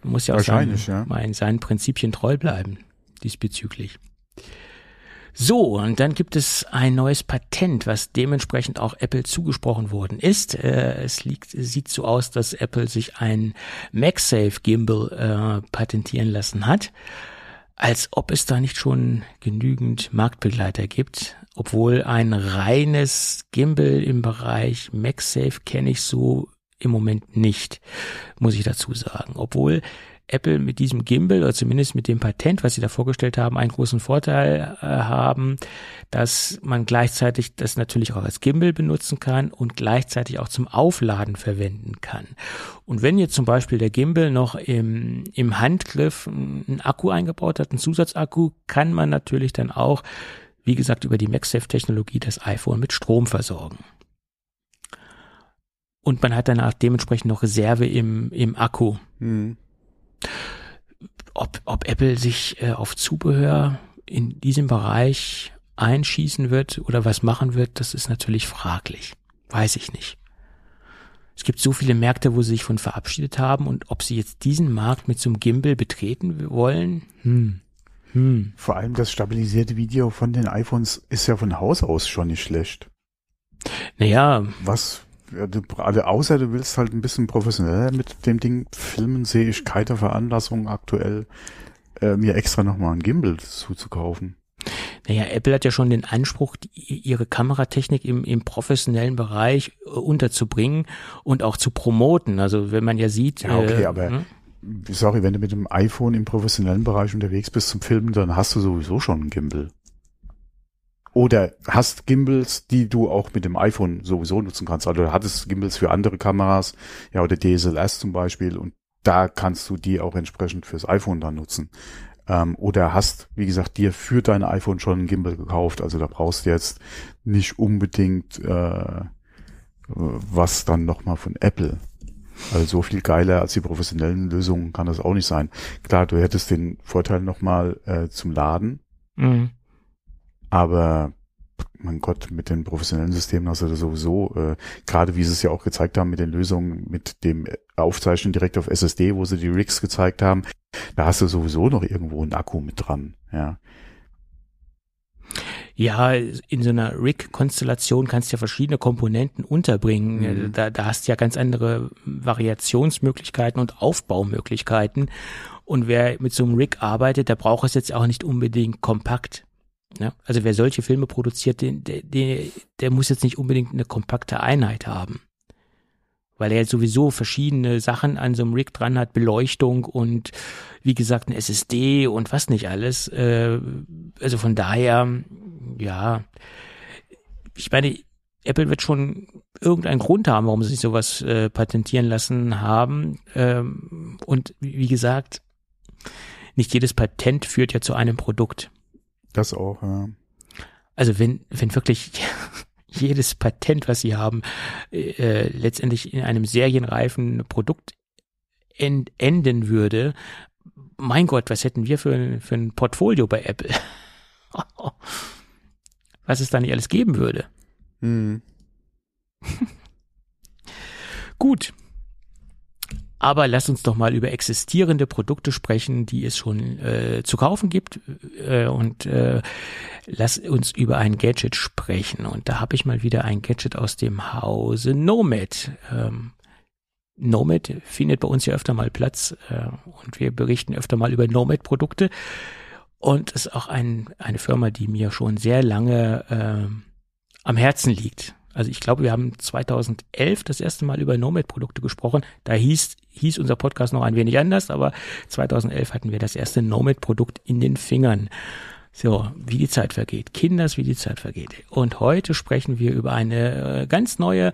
man muss ja auch seinen, ja. Seinen Prinzipien treu bleiben diesbezüglich. So, und dann gibt es ein neues Patent, was dementsprechend auch Apple zugesprochen worden ist. Äh, es liegt, sieht so aus, dass Apple sich ein MagSafe Gimbal äh, patentieren lassen hat als ob es da nicht schon genügend Marktbegleiter gibt. Obwohl ein reines Gimbal im Bereich MagSafe kenne ich so im Moment nicht, muss ich dazu sagen. Obwohl Apple mit diesem Gimbal oder zumindest mit dem Patent, was sie da vorgestellt haben, einen großen Vorteil äh, haben, dass man gleichzeitig das natürlich auch als Gimbal benutzen kann und gleichzeitig auch zum Aufladen verwenden kann. Und wenn jetzt zum Beispiel der Gimbal noch im, im Handgriff einen Akku eingebaut hat, einen Zusatzakku, kann man natürlich dann auch, wie gesagt, über die MagSafe-Technologie das iPhone mit Strom versorgen. Und man hat danach dementsprechend noch Reserve im, im Akku. Mhm. Ob, ob Apple sich äh, auf Zubehör in diesem Bereich einschießen wird oder was machen wird, das ist natürlich fraglich. Weiß ich nicht. Es gibt so viele Märkte, wo sie sich von verabschiedet haben und ob sie jetzt diesen Markt mit so einem Gimbal betreten wollen, hm. Hm. Vor allem das stabilisierte Video von den iPhones ist ja von Haus aus schon nicht schlecht. Naja. Was ja, du, also außer du willst halt ein bisschen professioneller mit dem Ding filmen, sehe ich keine Veranlassung aktuell, äh, mir extra nochmal ein Gimbal zuzukaufen. Naja, Apple hat ja schon den Anspruch, die, ihre Kameratechnik im, im professionellen Bereich äh, unterzubringen und auch zu promoten. Also wenn man ja sieht. Ja, okay, äh, aber hm? sorry, wenn du mit dem iPhone im professionellen Bereich unterwegs bist zum Filmen, dann hast du sowieso schon ein Gimbal. Oder hast Gimbals, die du auch mit dem iPhone sowieso nutzen kannst. Also hattest Gimbals für andere Kameras, ja, oder DSLS zum Beispiel und da kannst du die auch entsprechend fürs iPhone dann nutzen. Ähm, oder hast, wie gesagt, dir für dein iPhone schon ein Gimbal gekauft. Also da brauchst du jetzt nicht unbedingt äh, was dann nochmal von Apple. Also so viel geiler als die professionellen Lösungen kann das auch nicht sein. Klar, du hättest den Vorteil nochmal äh, zum Laden. Mhm. Aber mein Gott, mit den professionellen Systemen hast du das sowieso, äh, gerade wie sie es ja auch gezeigt haben mit den Lösungen, mit dem Aufzeichnen direkt auf SSD, wo sie die Rigs gezeigt haben, da hast du sowieso noch irgendwo einen Akku mit dran, ja. Ja, in so einer Rig-Konstellation kannst du ja verschiedene Komponenten unterbringen. Mhm. Da, da hast du ja ganz andere Variationsmöglichkeiten und Aufbaumöglichkeiten. Und wer mit so einem Rig arbeitet, der braucht es jetzt auch nicht unbedingt kompakt. Ja, also wer solche Filme produziert, der, der, der muss jetzt nicht unbedingt eine kompakte Einheit haben. Weil er sowieso verschiedene Sachen an so einem Rig dran hat, Beleuchtung und wie gesagt ein SSD und was nicht alles. Äh, also von daher, ja, ich meine, Apple wird schon irgendeinen Grund haben, warum sie sich sowas äh, patentieren lassen haben. Ähm, und wie gesagt, nicht jedes Patent führt ja zu einem Produkt. Das auch, ja. Also wenn, wenn wirklich jedes Patent, was sie haben, äh, letztendlich in einem serienreifen Produkt end, enden würde, mein Gott, was hätten wir für, für ein Portfolio bei Apple? was es da nicht alles geben würde. Hm. Gut. Aber lass uns doch mal über existierende Produkte sprechen, die es schon äh, zu kaufen gibt. Äh, und äh, lass uns über ein Gadget sprechen. Und da habe ich mal wieder ein Gadget aus dem Hause Nomad. Ähm, Nomad findet bei uns ja öfter mal Platz äh, und wir berichten öfter mal über Nomad-Produkte. Und ist auch ein, eine Firma, die mir schon sehr lange äh, am Herzen liegt. Also ich glaube, wir haben 2011 das erste Mal über Nomad-Produkte gesprochen. Da hieß, hieß unser Podcast noch ein wenig anders, aber 2011 hatten wir das erste Nomad-Produkt in den Fingern. So, wie die Zeit vergeht. Kinders, wie die Zeit vergeht. Und heute sprechen wir über eine äh, ganz neue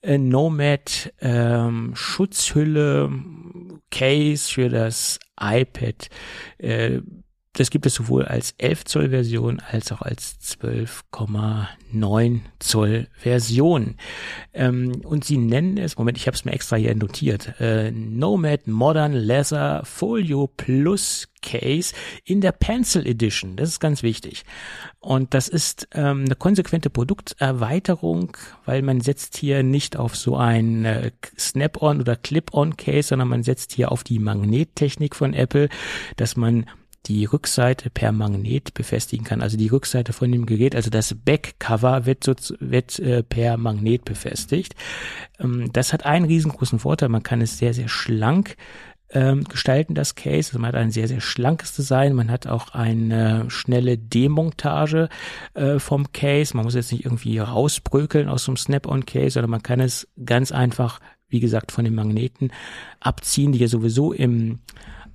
äh, Nomad ähm, Schutzhülle Case für das iPad. Äh, das gibt es sowohl als 11 Zoll Version als auch als 12,9 Zoll Version. Ähm, und sie nennen es, Moment, ich habe es mir extra hier notiert, äh, Nomad Modern Leather Folio Plus Case in der Pencil Edition. Das ist ganz wichtig. Und das ist ähm, eine konsequente Produkterweiterung, weil man setzt hier nicht auf so ein äh, Snap-on oder Clip-on Case, sondern man setzt hier auf die Magnettechnik von Apple, dass man die Rückseite per Magnet befestigen kann. Also die Rückseite von dem Gerät, also das Backcover wird, so, wird äh, per Magnet befestigt. Ähm, das hat einen riesengroßen Vorteil. Man kann es sehr, sehr schlank ähm, gestalten, das Case. Also man hat ein sehr, sehr schlankes Design. Man hat auch eine schnelle Demontage äh, vom Case. Man muss jetzt nicht irgendwie rausbrökeln aus so einem Snap-on-Case, sondern man kann es ganz einfach, wie gesagt, von den Magneten abziehen, die ja sowieso im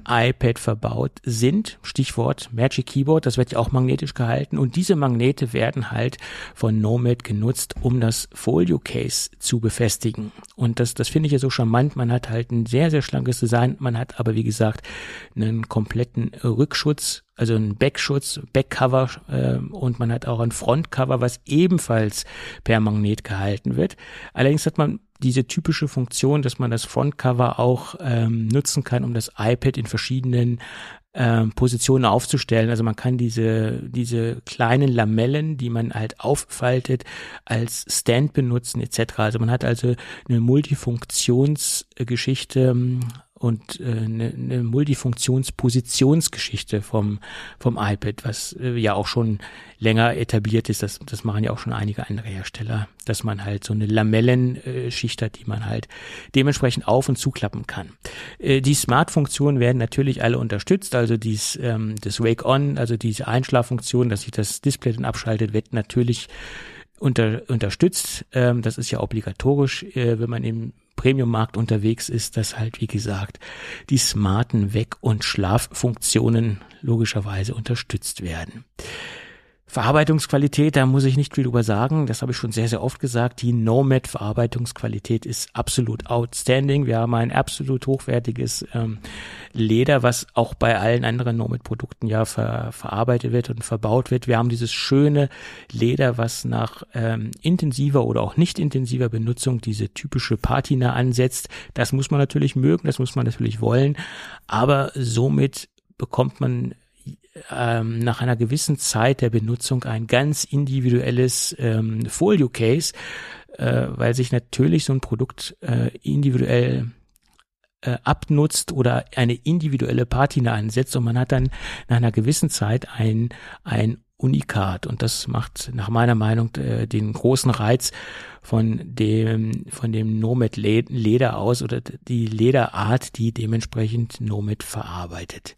iPad verbaut sind. Stichwort Magic Keyboard, das wird ja auch magnetisch gehalten und diese Magnete werden halt von Nomad genutzt, um das Folio Case zu befestigen. Und das, das finde ich ja so charmant. Man hat halt ein sehr, sehr schlankes Design. Man hat aber, wie gesagt, einen kompletten Rückschutz, also einen Backschutz, Backcover äh, und man hat auch ein Frontcover, was ebenfalls per Magnet gehalten wird. Allerdings hat man diese typische Funktion, dass man das Frontcover auch ähm, nutzen kann, um das iPad in verschiedenen ähm, Positionen aufzustellen. Also man kann diese, diese kleinen Lamellen, die man halt auffaltet, als Stand benutzen etc. Also man hat also eine Multifunktionsgeschichte ähm, und äh, eine, eine Multifunktionspositionsgeschichte vom, vom iPad, was äh, ja auch schon länger etabliert ist. Das, das machen ja auch schon einige andere Hersteller, dass man halt so eine Lamellenschicht hat, die man halt dementsprechend auf- und zuklappen kann. Äh, die Smart-Funktionen werden natürlich alle unterstützt, also dies, ähm, das Wake-On, also diese Einschlaffunktion, dass sich das Display dann abschaltet, wird natürlich unter, unterstützt. Ähm, das ist ja obligatorisch, äh, wenn man im Premium-Markt unterwegs ist, dass halt, wie gesagt, die smarten Weck- und Schlaffunktionen logischerweise unterstützt werden. Verarbeitungsqualität, da muss ich nicht viel drüber sagen. Das habe ich schon sehr, sehr oft gesagt. Die Nomad Verarbeitungsqualität ist absolut outstanding. Wir haben ein absolut hochwertiges ähm, Leder, was auch bei allen anderen Nomad Produkten ja ver verarbeitet wird und verbaut wird. Wir haben dieses schöne Leder, was nach ähm, intensiver oder auch nicht intensiver Benutzung diese typische Patina ansetzt. Das muss man natürlich mögen, das muss man natürlich wollen. Aber somit bekommt man ähm, nach einer gewissen Zeit der Benutzung ein ganz individuelles ähm, Folio-Case, äh, weil sich natürlich so ein Produkt äh, individuell äh, abnutzt oder eine individuelle Patina ansetzt und man hat dann nach einer gewissen Zeit ein, ein Unikat und das macht nach meiner Meinung äh, den großen Reiz von dem von dem Nomad Leder aus oder die Lederart, die dementsprechend Nomad verarbeitet.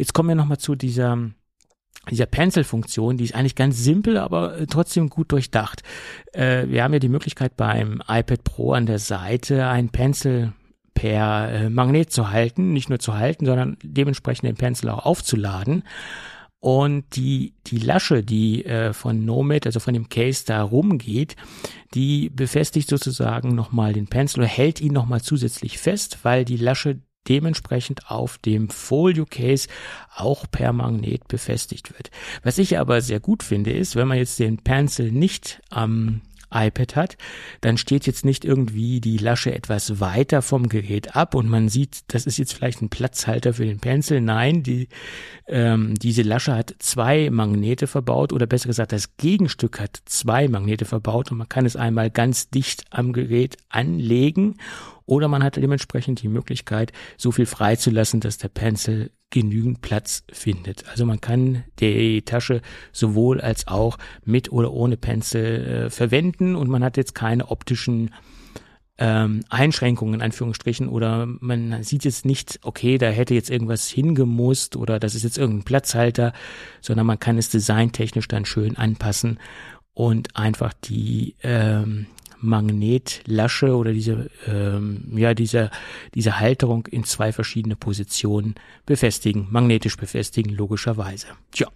Jetzt kommen wir nochmal zu dieser, dieser Pencil-Funktion, die ist eigentlich ganz simpel, aber äh, trotzdem gut durchdacht. Äh, wir haben ja die Möglichkeit beim iPad Pro an der Seite ein Pencil per äh, Magnet zu halten, nicht nur zu halten, sondern dementsprechend den Pencil auch aufzuladen. Und die, die Lasche, die äh, von Nomad, also von dem Case da rumgeht, die befestigt sozusagen nochmal den Pencil, hält ihn nochmal zusätzlich fest, weil die Lasche dementsprechend auf dem Folio Case auch per Magnet befestigt wird. Was ich aber sehr gut finde, ist, wenn man jetzt den Pencil nicht am iPad hat, dann steht jetzt nicht irgendwie die Lasche etwas weiter vom Gerät ab und man sieht, das ist jetzt vielleicht ein Platzhalter für den Pencil. Nein, die, ähm, diese Lasche hat zwei Magnete verbaut oder besser gesagt, das Gegenstück hat zwei Magnete verbaut und man kann es einmal ganz dicht am Gerät anlegen oder man hat dementsprechend die Möglichkeit, so viel freizulassen, dass der Pencil genügend Platz findet. Also man kann die Tasche sowohl als auch mit oder ohne Pencil äh, verwenden und man hat jetzt keine optischen ähm, Einschränkungen in Anführungsstrichen oder man sieht jetzt nicht, okay, da hätte jetzt irgendwas hingemusst oder das ist jetzt irgendein Platzhalter, sondern man kann es designtechnisch dann schön anpassen und einfach die ähm, Magnetlasche oder diese, ähm, ja, diese, diese Halterung in zwei verschiedene Positionen befestigen, magnetisch befestigen, logischerweise. Tja.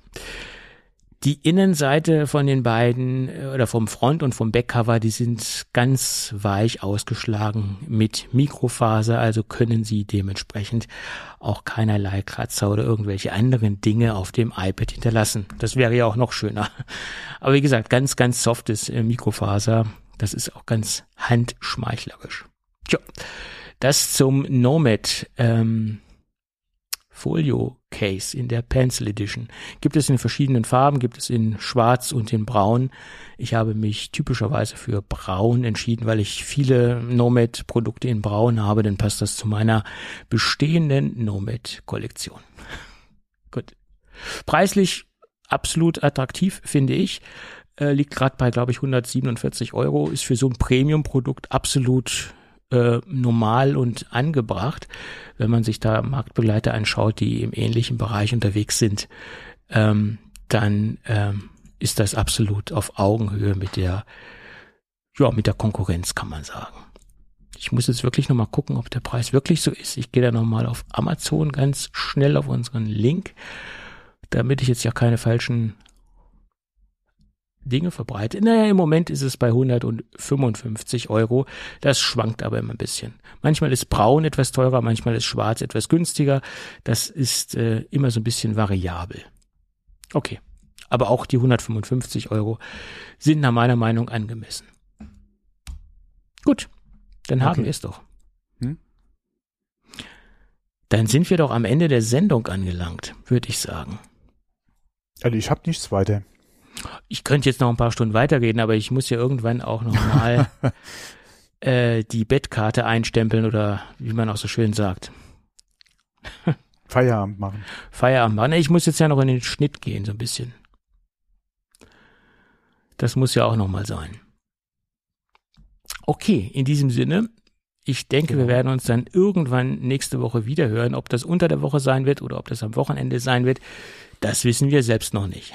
Die Innenseite von den beiden äh, oder vom Front und vom Backcover, die sind ganz weich ausgeschlagen mit Mikrofaser, also können sie dementsprechend auch keinerlei Kratzer oder irgendwelche anderen Dinge auf dem iPad hinterlassen. Das wäre ja auch noch schöner. Aber wie gesagt, ganz, ganz softes äh, Mikrofaser das ist auch ganz handschmeichlerisch. Tja, das zum Nomad ähm, Folio Case in der Pencil Edition. Gibt es in verschiedenen Farben, gibt es in Schwarz und in Braun. Ich habe mich typischerweise für Braun entschieden, weil ich viele Nomad Produkte in Braun habe, dann passt das zu meiner bestehenden Nomad Kollektion. Gut. Preislich absolut attraktiv, finde ich äh, liegt gerade bei, glaube ich, 147 Euro, ist für so ein Premium-Produkt absolut äh, normal und angebracht, wenn man sich da Marktbegleiter anschaut, die im ähnlichen Bereich unterwegs sind, ähm, dann ähm, ist das absolut auf Augenhöhe mit der, ja, mit der Konkurrenz, kann man sagen. Ich muss jetzt wirklich nochmal gucken, ob der Preis wirklich so ist. Ich gehe da nochmal auf Amazon ganz schnell auf unseren Link, damit ich jetzt ja keine falschen Dinge verbreitet. Naja, im Moment ist es bei 155 Euro. Das schwankt aber immer ein bisschen. Manchmal ist braun etwas teurer, manchmal ist schwarz etwas günstiger. Das ist äh, immer so ein bisschen variabel. Okay. Aber auch die 155 Euro sind nach meiner Meinung angemessen. Gut, dann okay. haben wir es doch. Hm? Dann sind wir doch am Ende der Sendung angelangt, würde ich sagen. Also ich habe nichts weiter. Ich könnte jetzt noch ein paar Stunden weiterreden, aber ich muss ja irgendwann auch nochmal äh, die Bettkarte einstempeln oder wie man auch so schön sagt. Feierabend machen. Feierabend machen. Ich muss jetzt ja noch in den Schnitt gehen, so ein bisschen. Das muss ja auch nochmal sein. Okay, in diesem Sinne, ich denke, genau. wir werden uns dann irgendwann nächste Woche wieder hören. Ob das unter der Woche sein wird oder ob das am Wochenende sein wird, das wissen wir selbst noch nicht.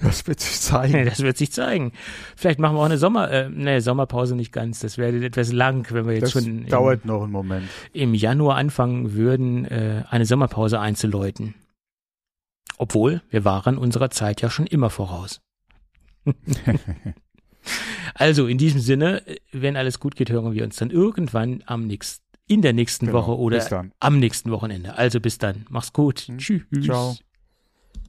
Das wird sich zeigen. Das wird sich zeigen. Vielleicht machen wir auch eine Sommer, äh, ne, Sommerpause nicht ganz. Das wäre etwas lang, wenn wir jetzt das schon. Dauert im, noch einen Moment. Im Januar anfangen würden, äh, eine Sommerpause einzuläuten. Obwohl, wir waren unserer Zeit ja schon immer voraus. also in diesem Sinne, wenn alles gut geht, hören wir uns dann irgendwann am nächsten, in der nächsten genau, Woche oder am nächsten Wochenende. Also bis dann. Mach's gut. Hm. Tschüss. Ciao.